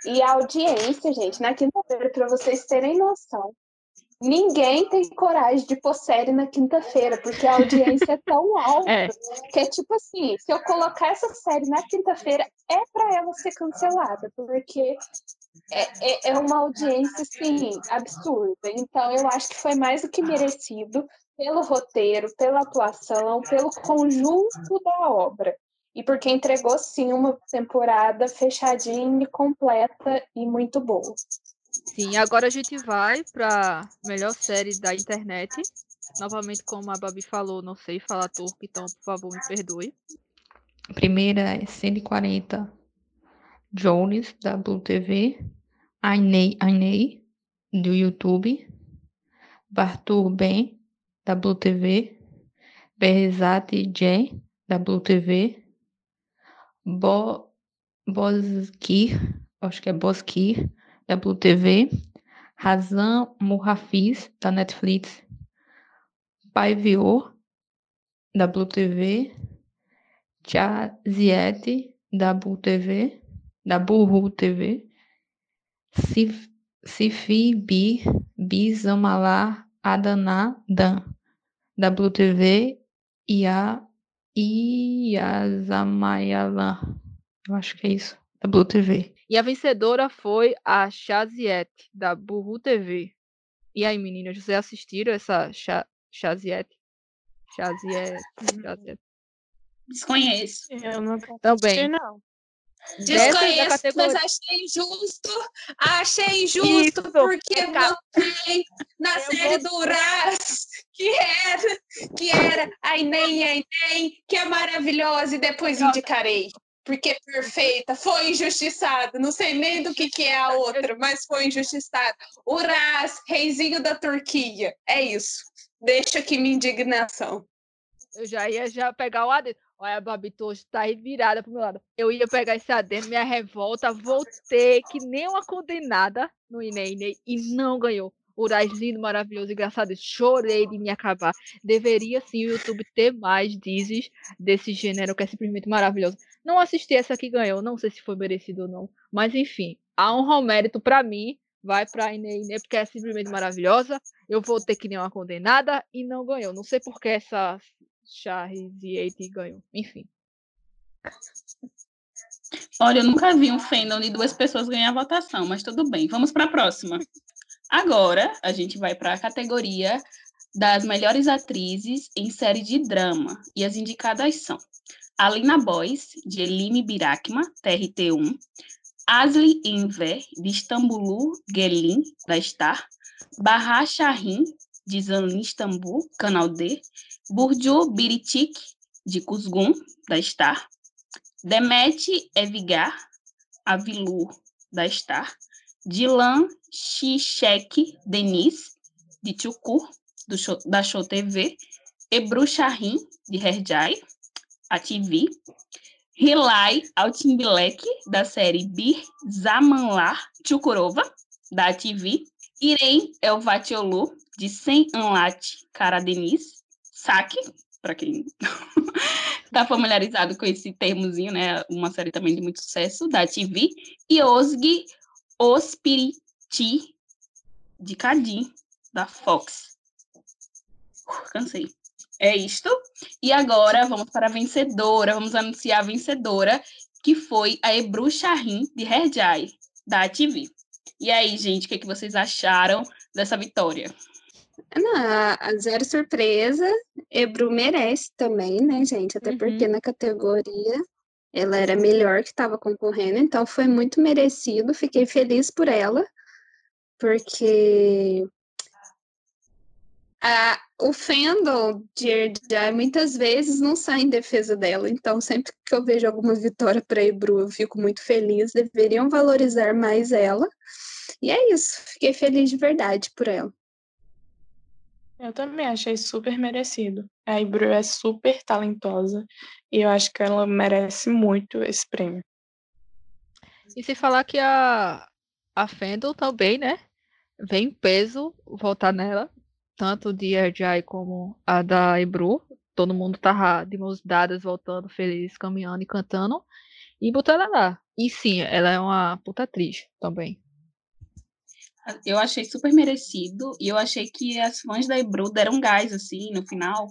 E a audiência, gente, na quinta-feira, para vocês terem noção, Ninguém tem coragem de pôr série na quinta-feira, porque a audiência é tão alta é. que é tipo assim: se eu colocar essa série na quinta-feira, é para ela ser cancelada, porque é, é, é, uma audiência assim, absurda. Então, eu acho que foi mais do que merecido pelo roteiro, pela atuação, pelo conjunto da obra. E porque entregou, sim, uma temporada fechadinha, completa e muito boa. Sim, agora a gente vai para melhor série da internet. Novamente, como a Babi falou, não sei falar turco, então por favor me perdoe. A primeira é 140 Jones, da Blue TV. Ainei Ainei, do YouTube. Bartur Ben, da Blue TV. Behzat J, da Blue TV. Bo, Bozkir, acho que é Bozkir, WTV, Razan Muhafiz, da Netflix, Paivior, da Blue TV, Chaziette, da Blue TV, da Burru TV, Sif, Sifi Bi, Bizamala Adana Dan, da Blue TV, e a Iazamayalan. Eu acho que é isso, da Blue TV. E a vencedora foi a Chaziette, da Burru TV. E aí, meninas, vocês assistiram essa Cha Chaziette? Chaziette, Chaziette. Desconheço. Eu não Também. não. Desconheço, mas achei injusto. Achei injusto Isso, porque votei na eu série vou... do Raz, que era, que era a Inem, a Inem, que é maravilhosa, e depois indicarei porque perfeita, foi injustiçada. Não sei nem do que, que é a outra, mas foi injustiçada. Uras, reizinho da Turquia. É isso. Deixa aqui minha indignação. Eu já ia já pegar o adendo. Olha, a Babi hoje tá virada pro meu lado. Eu ia pegar esse adendo, minha revolta, voltei que nem uma condenada no Inei e não ganhou. Urais lindo, maravilhoso, engraçado. Chorei de me acabar. Deveria sim o YouTube ter mais dizes desse gênero que é simplesmente maravilhoso. Não assisti essa que ganhou, não sei se foi merecido ou não. Mas enfim, há um mérito para mim. Vai pra Ine Ine porque é simplesmente maravilhosa. Eu vou ter que nem uma condenada e não ganhou. Não sei por que essa Charriziate ganhou. Enfim. Olha, eu nunca vi um fandom de duas pessoas ganhar a votação, mas tudo bem. Vamos para a próxima. Agora, a gente vai para a categoria das melhores atrizes em série de drama. E as indicadas são Alina Boys, de Eline Birakma, TRT1, Asli Enver, de Istambulu Gelin, da Star, Bahar Shahin, de Zanlin Istambul, Canal D, Burcu Biritik, de Kuzgun, da Star, Demet Evigar, Avilur, da Star, Dilan Shishek Denis, de Tchukur, show, da Show TV, Ebru Shahin, de Herjai, a TV, Hilai Altimbilek, da série Bir Zamanlar Chukurova, da TV, Irene Elvatiolu, de Sem Anlat Cara Denis, Saque, para quem está familiarizado com esse termozinho, né? Uma série também de muito sucesso, da TV, e Osgi Ospiriti, de Cadim, da Fox. cansei. é isto. E agora vamos para a vencedora, vamos anunciar a vencedora, que foi a Ebru Shahin, de Herjai, da TV. E aí, gente, o que, é que vocês acharam dessa vitória? Não, zero surpresa, Ebru merece também, né, gente? Até uhum. porque na categoria ela era melhor que estava concorrendo, então foi muito merecido. Fiquei feliz por ela, porque a, o fandom de Erdia muitas vezes não sai em defesa dela, então sempre que eu vejo alguma vitória para Ebru, eu fico muito feliz. Deveriam valorizar mais ela. E é isso, fiquei feliz de verdade por ela. Eu também achei super merecido. A Ebru é super talentosa e eu acho que ela merece muito esse prêmio. E se falar que a, a Fendel também, né? Vem em peso votar nela, tanto de RJ como a da Ebru. Todo mundo tá de mãos dadas, voltando feliz, caminhando e cantando. E botando ela lá. E sim, ela é uma puta atriz também. Eu achei super merecido e eu achei que as fãs da Ebru deram gás assim no final,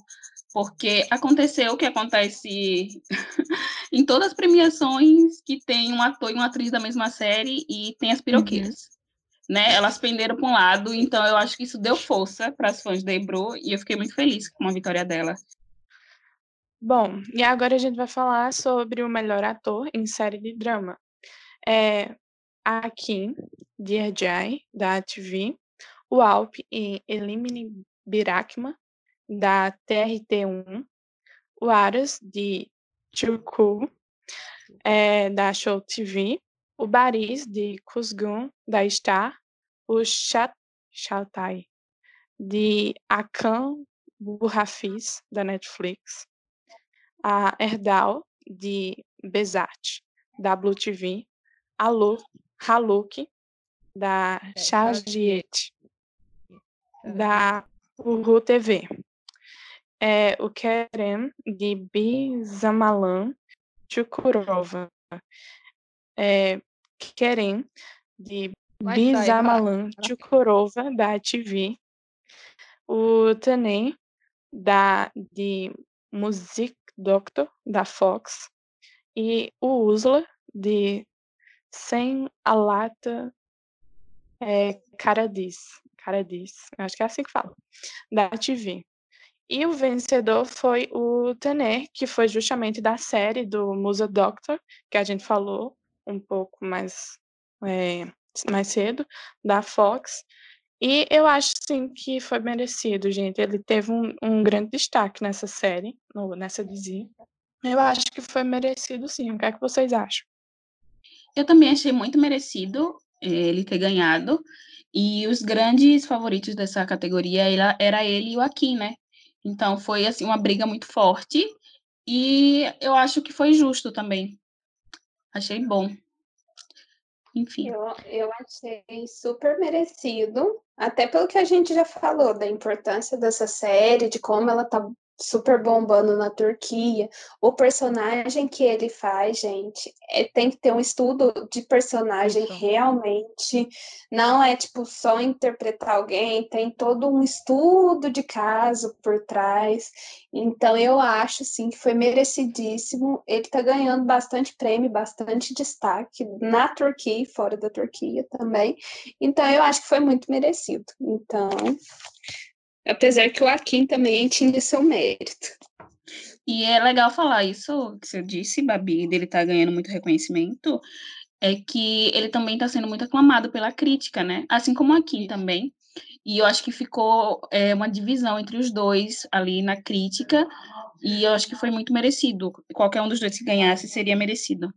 porque aconteceu o que acontece em todas as premiações que tem um ator e uma atriz da mesma série e tem as piroqueiras. Uhum né? Elas penderam para um lado, então eu acho que isso deu força para as fãs da Ebro e eu fiquei muito feliz com a vitória dela. Bom, e agora a gente vai falar sobre o melhor ator em série de drama. É a Kim, de Erjai, da TV, o Alp e Elimine Birakma, da TRT1, o Aras, de Chuku, é, da Show TV, o Baris, de Kuzgun, da Star, o Chat de Akan Burrafis, da Netflix, a Erdal, de Bezat, da Blue TV, a Lu, Haluk, da é, Chagiet, da Uru TV, é, o Kerem, de Bizamalan Chukurova, é, Kerem, de Bizamalan Chukurova, da TV, o Tanem, da, de Music Doctor, da Fox, e o Usla, de Sem Alata é, Caradis, Caradis, acho que é assim que fala, da TV. E o vencedor foi o Tener, que foi justamente da série do Musa Doctor, que a gente falou, um pouco mais, é, mais cedo, da Fox. E eu acho, sim, que foi merecido, gente. Ele teve um, um grande destaque nessa série, no, nessa dizia. Eu acho que foi merecido, sim. O que é que vocês acham? Eu também achei muito merecido eh, ele ter ganhado. E os grandes favoritos dessa categoria era, ele e o Akin, né? Então foi assim uma briga muito forte e eu acho que foi justo também. Achei bom. Enfim. Eu, eu achei super merecido, até pelo que a gente já falou, da importância dessa série, de como ela tá super bombando na Turquia. O personagem que ele faz, gente, é, tem que ter um estudo de personagem Isso. realmente. Não é tipo só interpretar alguém, tem todo um estudo de caso por trás. Então eu acho sim que foi merecidíssimo. Ele tá ganhando bastante prêmio, bastante destaque na Turquia e fora da Turquia também. Então eu acho que foi muito merecido. Então, Apesar que o Akin também tinha seu mérito. E é legal falar isso que você disse, Babi, dele estar tá ganhando muito reconhecimento, é que ele também está sendo muito aclamado pela crítica, né? Assim como o Akin também. E eu acho que ficou é, uma divisão entre os dois ali na crítica, e eu acho que foi muito merecido. Qualquer um dos dois que ganhasse seria merecido.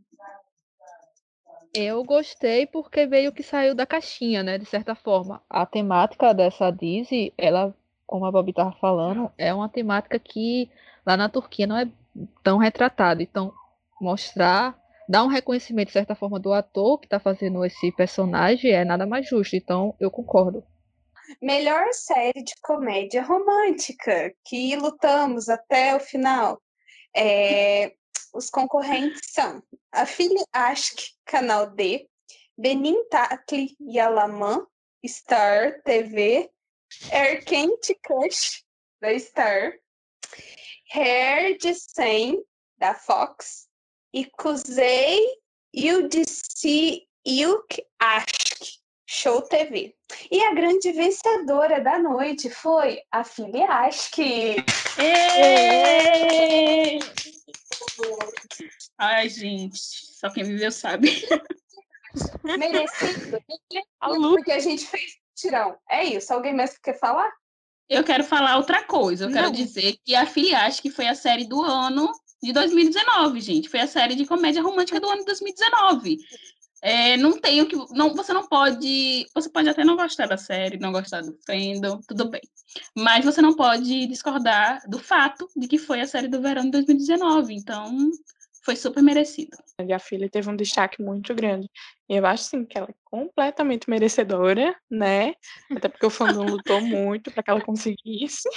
Eu gostei porque veio que saiu da caixinha, né? De certa forma. A temática dessa Dizzy, ela como a Bobi estava falando, é uma temática que lá na Turquia não é tão retratada. Então, mostrar, dar um reconhecimento, de certa forma, do ator que está fazendo esse personagem é nada mais justo. Então, eu concordo. Melhor série de comédia romântica que lutamos até o final. É, os concorrentes são a Filha Aşk, Canal D, Benim Tatli Yalaman, Star TV, Erkent Kush, da Star, Hair de 100 da Fox e Kuzei UDC Yuk Ashk, Show TV. E a grande vencedora da noite foi a Filha Ashk. Ai, gente, só quem viveu sabe. Merecido. Porque a gente fez É isso. Alguém mais quer falar? Eu quero falar outra coisa. Eu Não. quero dizer que a Filiaste, que foi a série do ano de 2019, gente. Foi a série de comédia romântica do ano de 2019. É, não tem o que. Não, você não pode. Você pode até não gostar da série, não gostar do fandom, tudo bem. Mas você não pode discordar do fato de que foi a série do verão de 2019. Então, foi super merecido. E a filha teve um destaque muito grande. E eu acho sim que ela é completamente merecedora, né? Até porque o fandom lutou muito para que ela conseguisse.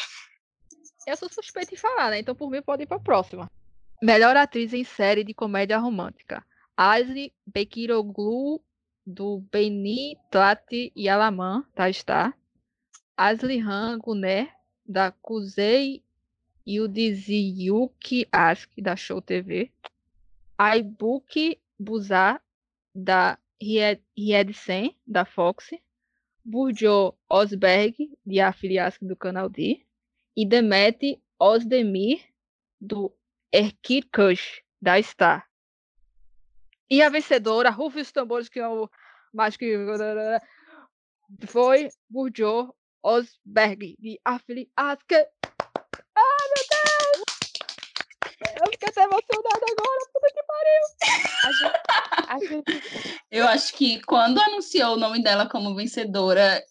Eu sou suspeita em falar, né? Então por mim pode ir para a próxima. Melhor atriz em série de comédia romântica. Asli Bekiroglu do Beni Tlati e Alaman, tá está. Asli Han Guné da Kuzei Yudiziyuki Ask da Show TV. iBook Buzar da Riedsen, da Fox, Burjo Osberg, de Afiliask do Canal D, e Demet Osdemir, do Erkir Kush, da Star. E a vencedora, Rufe os tambores, que é o mais que. Foi Burjo Osberg, de Afiliask. Ah, meu Deus! Até emocionada agora, puta que pariu! A gente, a gente... Eu acho que quando anunciou o nome dela como vencedora,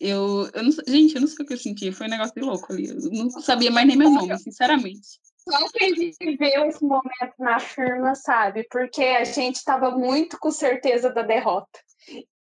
eu, eu não, gente, eu não sei o que eu senti, foi um negócio de louco ali. Eu não sabia mais nem meu nome, sinceramente. Só quem viveu esse momento na firma sabe, porque a gente estava muito com certeza da derrota.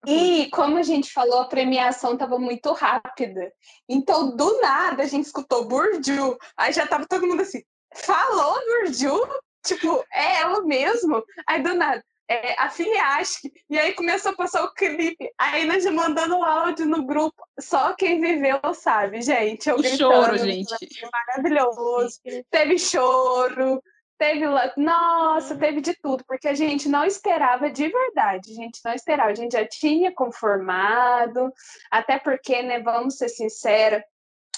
E, como a gente falou, a premiação estava muito rápida. Então, do nada, a gente escutou Burju, aí já tava todo mundo assim, falou Burju? Tipo, é ela mesmo? Aí, do nada, é, a Filiasque. E aí começou a passar o clipe. Aí nós mandando o áudio no grupo. Só quem viveu sabe, gente. Eu gritando, choro, gente. Maravilhoso. Teve choro, Teve, nossa, teve de tudo, porque a gente não esperava de verdade, a gente não esperava, a gente já tinha conformado, até porque, né, vamos ser sinceros,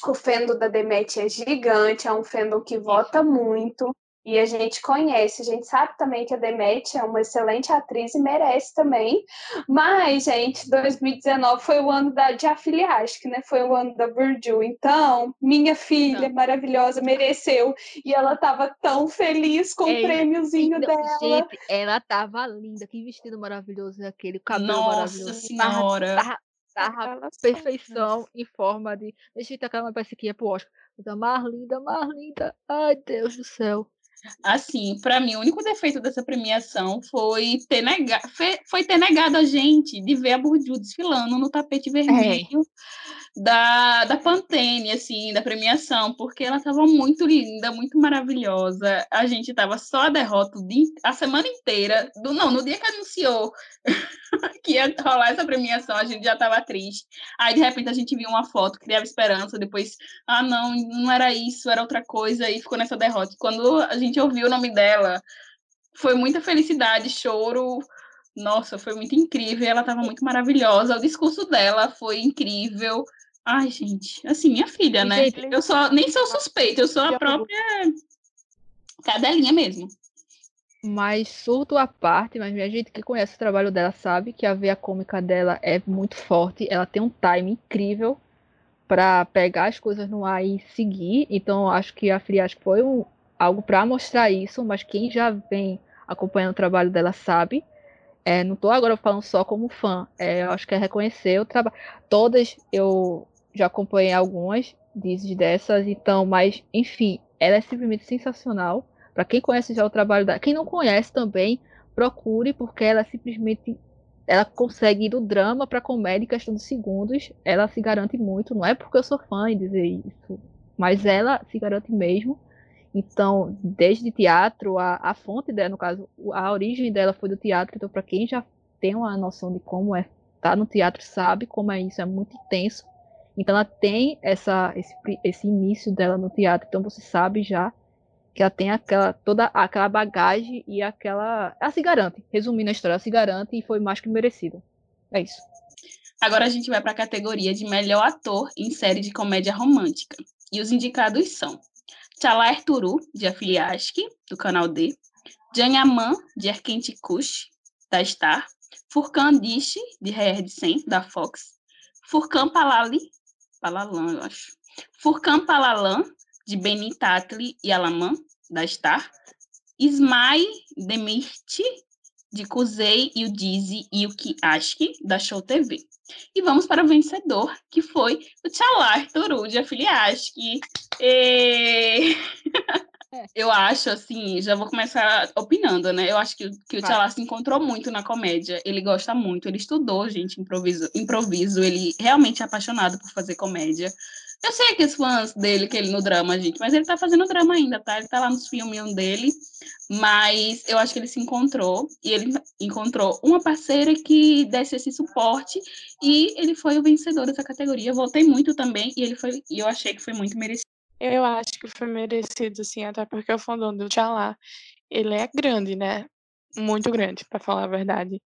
o fandom da Demet é gigante, é um fandom que vota muito, e a gente conhece, a gente sabe também que a Demet é uma excelente atriz e merece também. Mas, gente, 2019 foi o ano da, de afiliagem, né? Foi o ano da Burju. Então, minha filha Não. maravilhosa mereceu. E ela tava tão feliz com é, o prêmiozinho dela. Gente, ela tava linda. Que vestido maravilhoso é aquele, o cabelo Nossa maravilhoso. Senhora! Tava, tava perfeição em forma de. Deixa eu tacar uma peça aqui, é pro Oscar. Mais linda, mais linda. Ai, Deus do céu. Assim, para mim, o único defeito dessa premiação foi ter, nega... foi ter negado a gente de ver a Bourdieu desfilando no tapete vermelho é. Da, da Pantene, assim, da premiação, porque ela estava muito linda, muito maravilhosa. A gente estava só a derrota a semana inteira, do, não, no dia que anunciou que ia rolar essa premiação, a gente já estava triste. Aí, de repente, a gente viu uma foto, criava esperança, depois, ah, não, não era isso, era outra coisa, e ficou nessa derrota. Quando a gente ouviu o nome dela, foi muita felicidade, choro. Nossa, foi muito incrível, ela estava muito maravilhosa, o discurso dela foi incrível. Ai, gente, assim, minha filha, né? Eu só nem sou suspeita, eu sou a própria cadelinha mesmo. Mas surto à parte, mas a gente que conhece o trabalho dela sabe que a veia cômica dela é muito forte, ela tem um time incrível para pegar as coisas no ar e seguir. Então acho que a Frias foi um, algo para mostrar isso, mas quem já vem acompanhando o trabalho dela sabe. É, não estou agora falando só como fã, é, eu acho que é reconhecer o trabalho. Todas eu já acompanhei algumas dessas, então, mas enfim, ela é simplesmente sensacional. Para quem conhece já o trabalho dela, quem não conhece também, procure, porque ela simplesmente ela consegue ir do drama para comédia em questão de segundos. Ela se garante muito, não é porque eu sou fã e dizer isso, mas ela se garante mesmo. Então, desde teatro, a, a fonte dela, no caso, a origem dela foi do teatro. Então, para quem já tem uma noção de como é tá no teatro, sabe como é isso, é muito intenso. Então ela tem essa, esse, esse início dela no teatro. Então você sabe já que ela tem aquela toda aquela bagagem e aquela. Ela se garante. Resumindo a história, ela se garante e foi mais que merecido. É isso. Agora a gente vai para a categoria de melhor ator em série de comédia romântica. E os indicados são Chala Erturu, de Afiliaski, do canal D, Janyaman, de Erkente Kush, da Star, Furkan Dishi, de Herd 100, da Fox, Furkan Palali, Palalan, eu acho, Furkan Palalan, de Benin Tatli e Alaman, da Star, Ismai Demirti, de Kuzei e o Dizzy e o Kiashki, da Show TV. E vamos para o vencedor, que foi o Tchalar Turu, de Afiliaski. E... Eu acho, assim, já vou começar opinando, né? Eu acho que, que o Tchalá se encontrou muito na comédia. Ele gosta muito, ele estudou, gente, improviso, improviso. Ele realmente é apaixonado por fazer comédia. Eu sei que os fãs dele, que ele no drama, gente, mas ele tá fazendo drama ainda, tá? Ele tá lá nos filmes dele, mas eu acho que ele se encontrou e ele encontrou uma parceira que desse esse suporte e ele foi o vencedor dessa categoria. Eu voltei muito também e ele foi e eu achei que foi muito merecido. Eu acho que foi merecido, sim, até porque o fandom do Tchalá, ele é grande, né? Muito grande, para falar a verdade.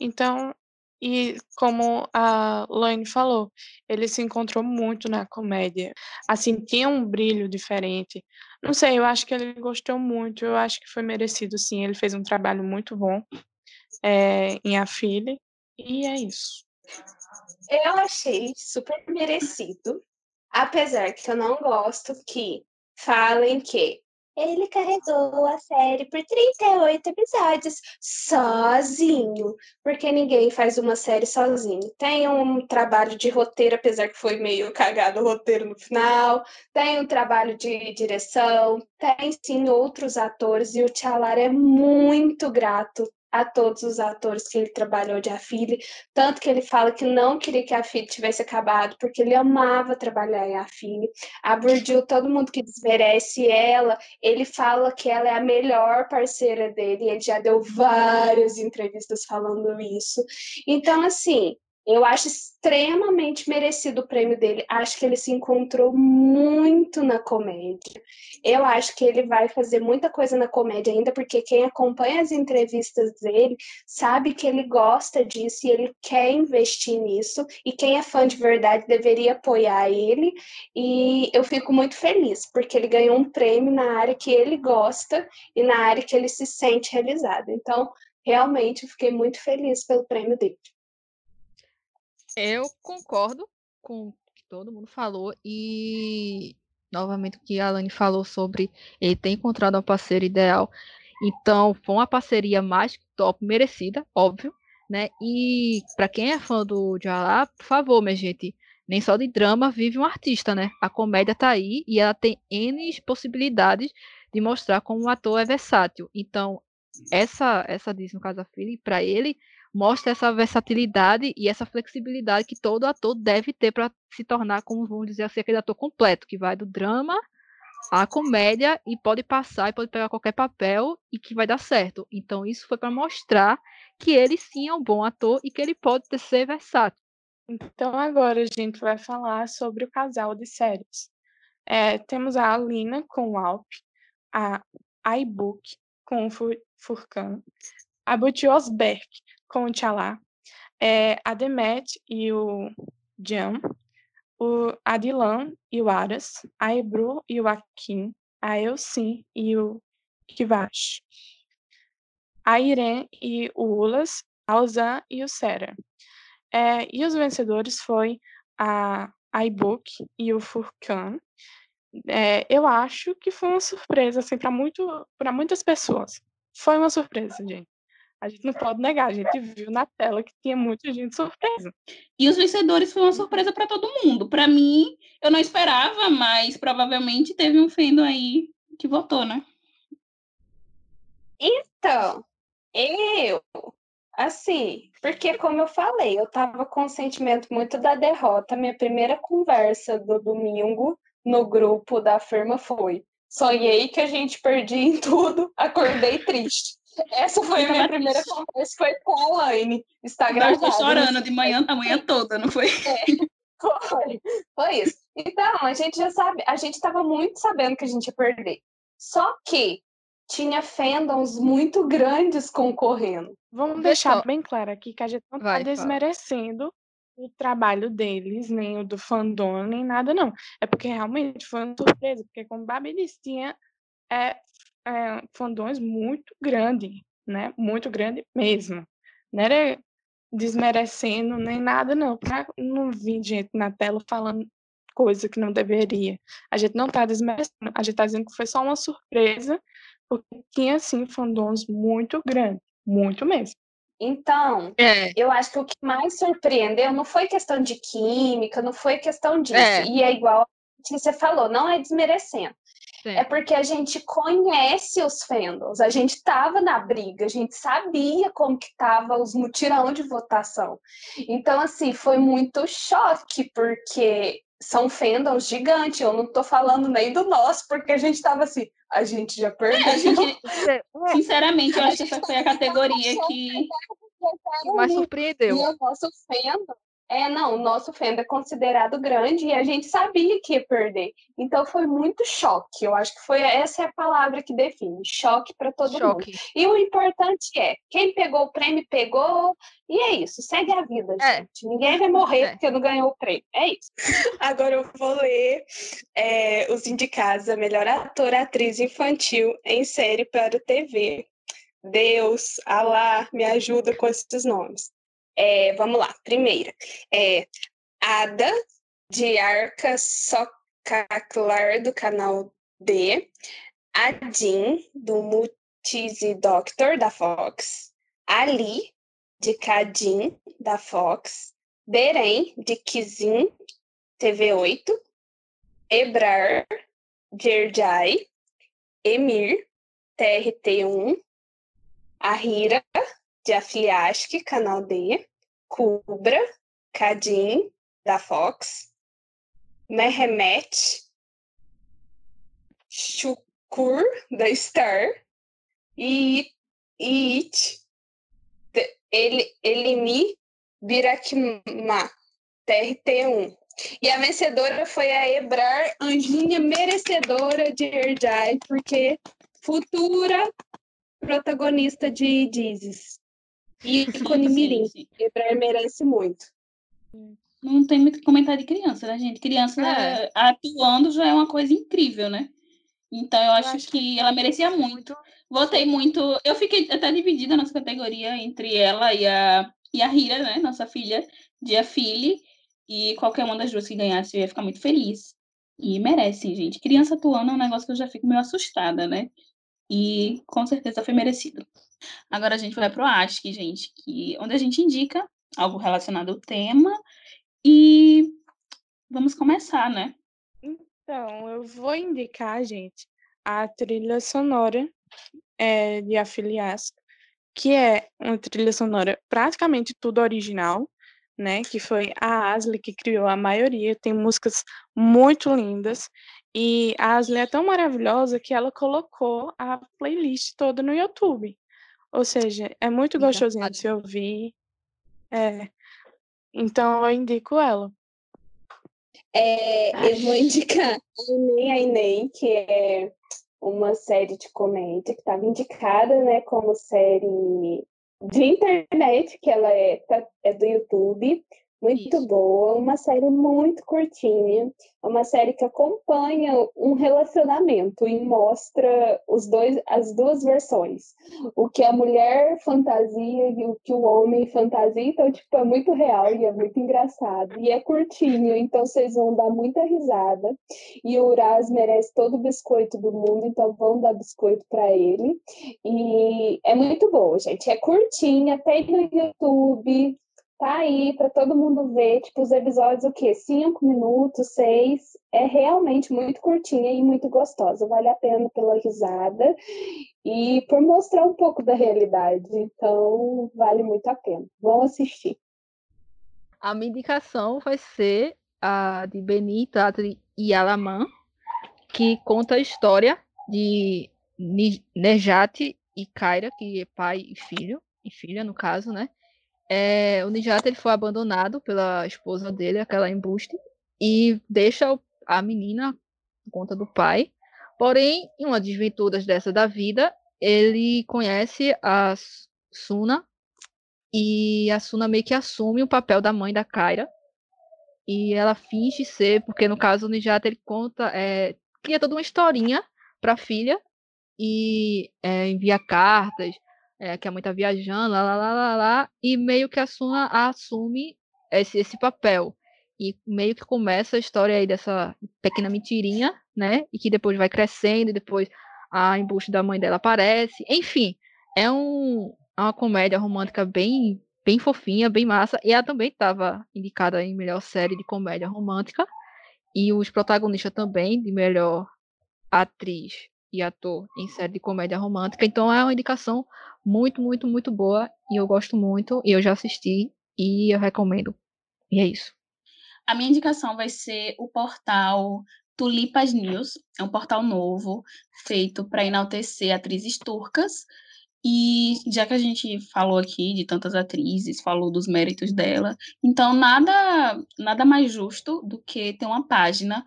Então, e como a Laine falou, ele se encontrou muito na comédia. Assim, tinha um brilho diferente. Não sei, eu acho que ele gostou muito, eu acho que foi merecido, sim. Ele fez um trabalho muito bom é, em A Filha, e é isso. Eu achei super merecido, apesar que eu não gosto que falem que ele carregou a série por 38 episódios sozinho, porque ninguém faz uma série sozinho. Tem um trabalho de roteiro, apesar que foi meio cagado o roteiro no final, tem um trabalho de direção, tem sim outros atores, e o Tchalar é muito grato a todos os atores que ele trabalhou de Afile, tanto que ele fala que não queria que a Afile tivesse acabado, porque ele amava trabalhar em Afile. A Burdil, todo mundo que desmerece ela, ele fala que ela é a melhor parceira dele, ele já deu várias entrevistas falando isso. Então, assim, eu acho extremamente merecido o prêmio dele. Acho que ele se encontrou muito na comédia. Eu acho que ele vai fazer muita coisa na comédia ainda, porque quem acompanha as entrevistas dele sabe que ele gosta disso e ele quer investir nisso. E quem é fã de verdade deveria apoiar ele. E eu fico muito feliz, porque ele ganhou um prêmio na área que ele gosta e na área que ele se sente realizado. Então, realmente, eu fiquei muito feliz pelo prêmio dele. Eu concordo com o que todo mundo falou e novamente o que a Alane falou sobre ele ter encontrado uma parceira ideal. Então, foi uma parceria mais top, merecida, óbvio, né? E para quem é fã do Jalá, por favor, minha gente, nem só de drama vive um artista, né? A comédia tá aí e ela tem N possibilidades de mostrar como o ator é versátil. Então, essa essa diz no caso a Philly, para ele mostra essa versatilidade e essa flexibilidade que todo ator deve ter para se tornar, como vamos dizer assim, aquele ator completo, que vai do drama à comédia e pode passar e pode pegar qualquer papel e que vai dar certo. Então, isso foi para mostrar que ele sim é um bom ator e que ele pode ser versátil. Então, agora a gente vai falar sobre o casal de séries. É, temos a Alina com o Alp, a iBook com o Furcan, a Buti Osberg com o Tchalá, é, a Demet e o Jan, o Adilan e o Aras, a Ebru e o Akin, a Elsin e o Kivash, a Irene e o Ulas, a Ozan e o Sera. É, e os vencedores foi a iBook e o Furkan. É, eu acho que foi uma surpresa assim, para muitas pessoas. Foi uma surpresa, gente. A gente não pode negar, a gente viu na tela que tinha muita gente surpresa. E os vencedores foi uma surpresa para todo mundo. Para mim, eu não esperava, mas provavelmente teve um fendo aí que votou, né? Então, eu, assim, porque como eu falei, eu tava com um sentimento muito da derrota. Minha primeira conversa do domingo no grupo da firma foi: sonhei que a gente perdia em tudo, acordei triste. Essa foi a minha primeira conversa, foi com a Elaine. Está gravado. Eu chorando de manhã a manhã toda, não foi? É. Foi, foi isso. Então, a gente já sabe, a gente estava muito sabendo que a gente ia perder. Só que tinha fandoms muito grandes concorrendo. Vamos deixar bem claro aqui que a gente não está desmerecendo o trabalho deles, nem o do fandom, nem nada, não. É porque realmente foi uma surpresa, porque como Babi disse, tinha é, é, fandons muito grande, né? Muito grande mesmo. Não era desmerecendo nem nada, não. Pra não vir gente na tela falando coisa que não deveria. A gente não está desmerecendo, a gente está dizendo que foi só uma surpresa, porque tinha, sim, fandoms muito grandes, muito mesmo. Então, é. eu acho que o que mais surpreendeu não foi questão de química, não foi questão disso. É. E é igual que você falou, não é desmerecendo. Sim. É porque a gente conhece os fandoms, a gente estava na briga, a gente sabia como que estavam os mutirão de votação. Então, assim, foi muito choque, porque são fandoms gigantes. Eu não estou falando nem do nosso, porque a gente estava assim, a gente já perdeu. É, gente, sinceramente, eu acho que essa foi a categoria que mais surpreendeu. E o nosso fandom é, não, o nosso fandom é considerado grande e a gente sabia que ia perder. Então foi muito choque. Eu acho que foi essa é a palavra que define, choque para todo choque. mundo. E o importante é, quem pegou o prêmio pegou, e é isso, segue a vida, é. gente. Ninguém vai morrer é. porque não ganhou o prêmio. É isso. Agora eu vou ler é, os indicados a melhor ator, atriz infantil em série para TV. Deus, Alá, me ajuda com esses nomes. É, vamos lá, primeira. É Ada, de Arca Socaclar, do canal D. Adin, do Multizy Doctor, da Fox. Ali, de Cadim, da Fox. Berem, de Kizin, TV8. Ebrar, de Erjai. Emir, TRT1. Ahira, de Afiliask, canal D, Cubra, Cadim, da Fox, Mehemet, Shukur, da Star, e It, ele, Elimi Birakma, TRT1. E a vencedora foi a Ebrar, anjinha merecedora de Erdai, porque futura protagonista de Dizes. E ícone Mirim. Ebrar merece muito. Não tem muito comentário de criança, né, gente? Criança é. atuando já é uma coisa incrível, né? Então eu, eu acho, acho, que ela merecia muito. muito. Votei muito. Eu fiquei até dividida nessa categoria entre ela e a, e a Hira, né? Nossa filha, de Afili. E qualquer uma das duas que ganhasse, eu ia ficar muito feliz. E merecem, gente. Criança atuando é um negócio que eu já fico meio assustada, né? E com certeza foi merecido. Agora a gente vai para o ASC, gente, que, onde a gente indica algo relacionado ao tema. E vamos começar, né? Então, eu vou indicar, gente, a trilha sonora é, de Afiliasco, que é uma trilha sonora praticamente tudo original, né? Que foi a Ashley que criou a maioria, tem músicas muito lindas. E a Ashley é tão maravilhosa que ela colocou a playlist toda no YouTube. Ou seja, é muito gostosinho de se ouvir. É. Então eu indico ela. É, eu vou indicar a Inei Ainei, que é uma série de comédia que estava indicada né, como série de internet, que ela é, tá, é do YouTube, muito Isso. boa, uma série muito curtinha, uma série que acompanha um relacionamento e mostra os dois, as duas versões, o que a mulher fantasia e o que o homem fantasia, então tipo é muito real e é muito engraçado e é curtinho, então vocês vão dar muita risada e o Uraz merece todo o biscoito do mundo, então vão dar biscoito para ele e é muito boa, gente, é curtinha, tem no YouTube tá aí para todo mundo ver, tipo, os episódios, o quê? Cinco minutos, seis. É realmente muito curtinha e muito gostosa. Vale a pena pela risada e por mostrar um pouco da realidade. Então, vale muito a pena. Vão assistir. A minha indicação vai ser a de Benita e Alaman, que conta a história de Nejat e Kaira, que é pai e filho, e filha no caso, né? É, o Nijata ele foi abandonado pela esposa dele, aquela embuste, e deixa a menina por conta do pai. Porém, em uma desventuras dessa da vida, ele conhece a Suna e a Suna meio que assume o papel da mãe da Kaira. E ela finge ser, porque no caso o Nijata ele conta, é, cria toda uma historinha para a filha e é, envia cartas, é, que a mãe tá viajando, lá, lá, lá, lá, lá, e meio que a Suna assume esse, esse papel. E meio que começa a história aí dessa pequena mentirinha, né? E que depois vai crescendo, e depois a embuste da mãe dela aparece. Enfim, é, um, é uma comédia romântica bem, bem fofinha, bem massa. E ela também estava indicada em melhor série de comédia romântica. E os protagonistas também de melhor atriz e ator em série de comédia romântica. Então é uma indicação muito, muito, muito boa. E eu gosto muito. E eu já assisti. E eu recomendo. E é isso. A minha indicação vai ser o portal Tulipas News. É um portal novo feito para enaltecer atrizes turcas. E já que a gente falou aqui de tantas atrizes, falou dos méritos dela, então nada nada mais justo do que ter uma página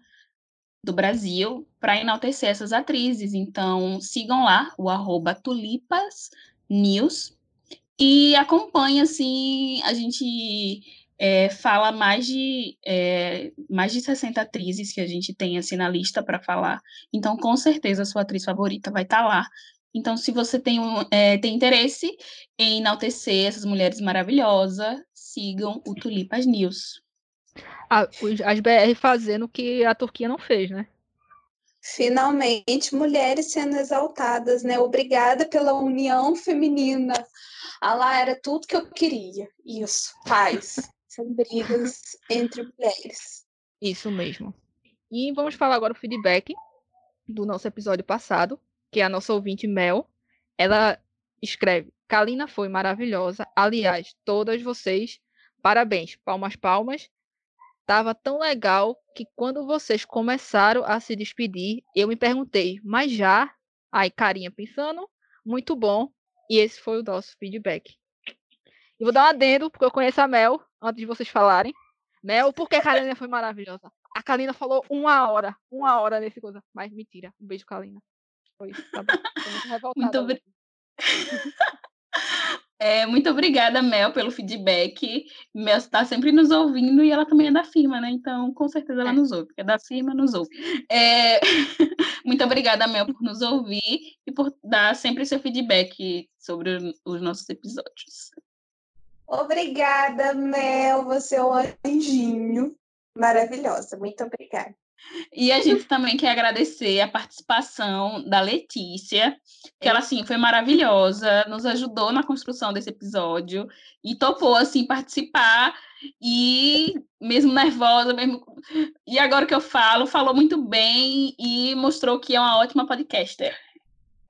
do Brasil para enaltecer essas atrizes. Então sigam lá o arroba Tulipas News e acompanhe assim, a gente é, fala mais de, é, mais de 60 atrizes que a gente tem assim na lista para falar. Então, com certeza, a sua atriz favorita vai estar tá lá. Então, se você tem, é, tem interesse em enaltecer essas mulheres maravilhosas, sigam o Tulipas News. As BR fazendo o que a Turquia não fez, né? Finalmente, mulheres sendo exaltadas, né? Obrigada pela união feminina. Ah lá, era tudo que eu queria. Isso, paz sem brigas entre mulheres. Isso mesmo. E vamos falar agora o feedback do nosso episódio passado, que é a nossa ouvinte Mel. Ela escreve: Kalina foi maravilhosa. Aliás, todas vocês, parabéns, palmas, palmas. Tava tão legal que quando vocês começaram a se despedir, eu me perguntei, mas já? Aí, carinha pensando, muito bom. E esse foi o nosso feedback. E vou dar um adendo, porque eu conheço a Mel antes de vocês falarem. Mel, porque a Kalina foi maravilhosa. A Kalina falou uma hora, uma hora nesse coisa. Mas mentira. Um beijo, Kalina. Foi isso, tá bom. Muito revoltada. Muito, é, muito obrigada, Mel, pelo feedback. Mel está sempre nos ouvindo e ela também é da firma, né? Então, com certeza ela é. nos ouve. É da firma, nos ouve. É... muito obrigada, Mel, por nos ouvir e por dar sempre seu feedback sobre os nossos episódios. Obrigada, Mel. Você é um anjinho. Maravilhosa. Muito obrigada. E a gente também quer agradecer a participação da Letícia, que ela assim foi maravilhosa, nos ajudou na construção desse episódio e topou assim participar e mesmo nervosa, mesmo e agora que eu falo, falou muito bem e mostrou que é uma ótima podcaster.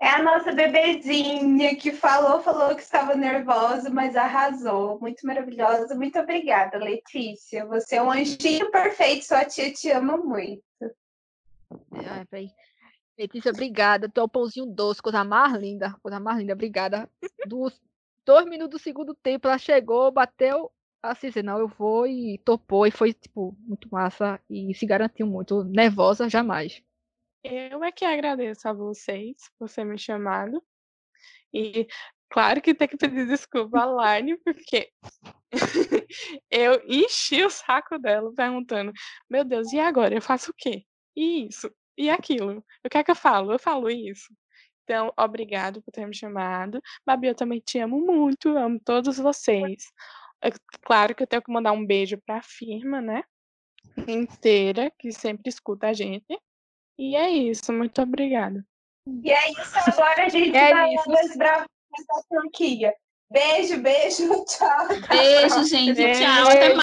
É a nossa bebezinha que falou, falou que estava nervosa, mas arrasou. Muito maravilhosa. Muito obrigada, Letícia. Você é um anjinho perfeito. Sua tia te ama muito. Ai, Letícia, obrigada. Tu é o pãozinho doce, coisa mais linda. Coisa mais linda, obrigada. Dos dois minutos do segundo tempo, ela chegou, bateu assim, não, eu vou e topou. E foi, tipo, muito massa. E se garantiu muito. Nervosa, jamais. Eu é que agradeço a vocês por ter me chamado. E claro que tem que pedir desculpa a Line, porque eu enchi o saco dela perguntando: Meu Deus, e agora? Eu faço o quê? E isso? E aquilo? O que é que eu falo? Eu falo isso. Então, obrigado por ter me chamado. Babi, eu também te amo muito, amo todos vocês. É claro que eu tenho que mandar um beijo para a firma, né? Inteira, que sempre escuta a gente. E é isso, muito obrigada. E é isso, agora a gente é vai bravos da franquia. Beijo, beijo, tchau. Beijo, gente. Tchau. Até mais.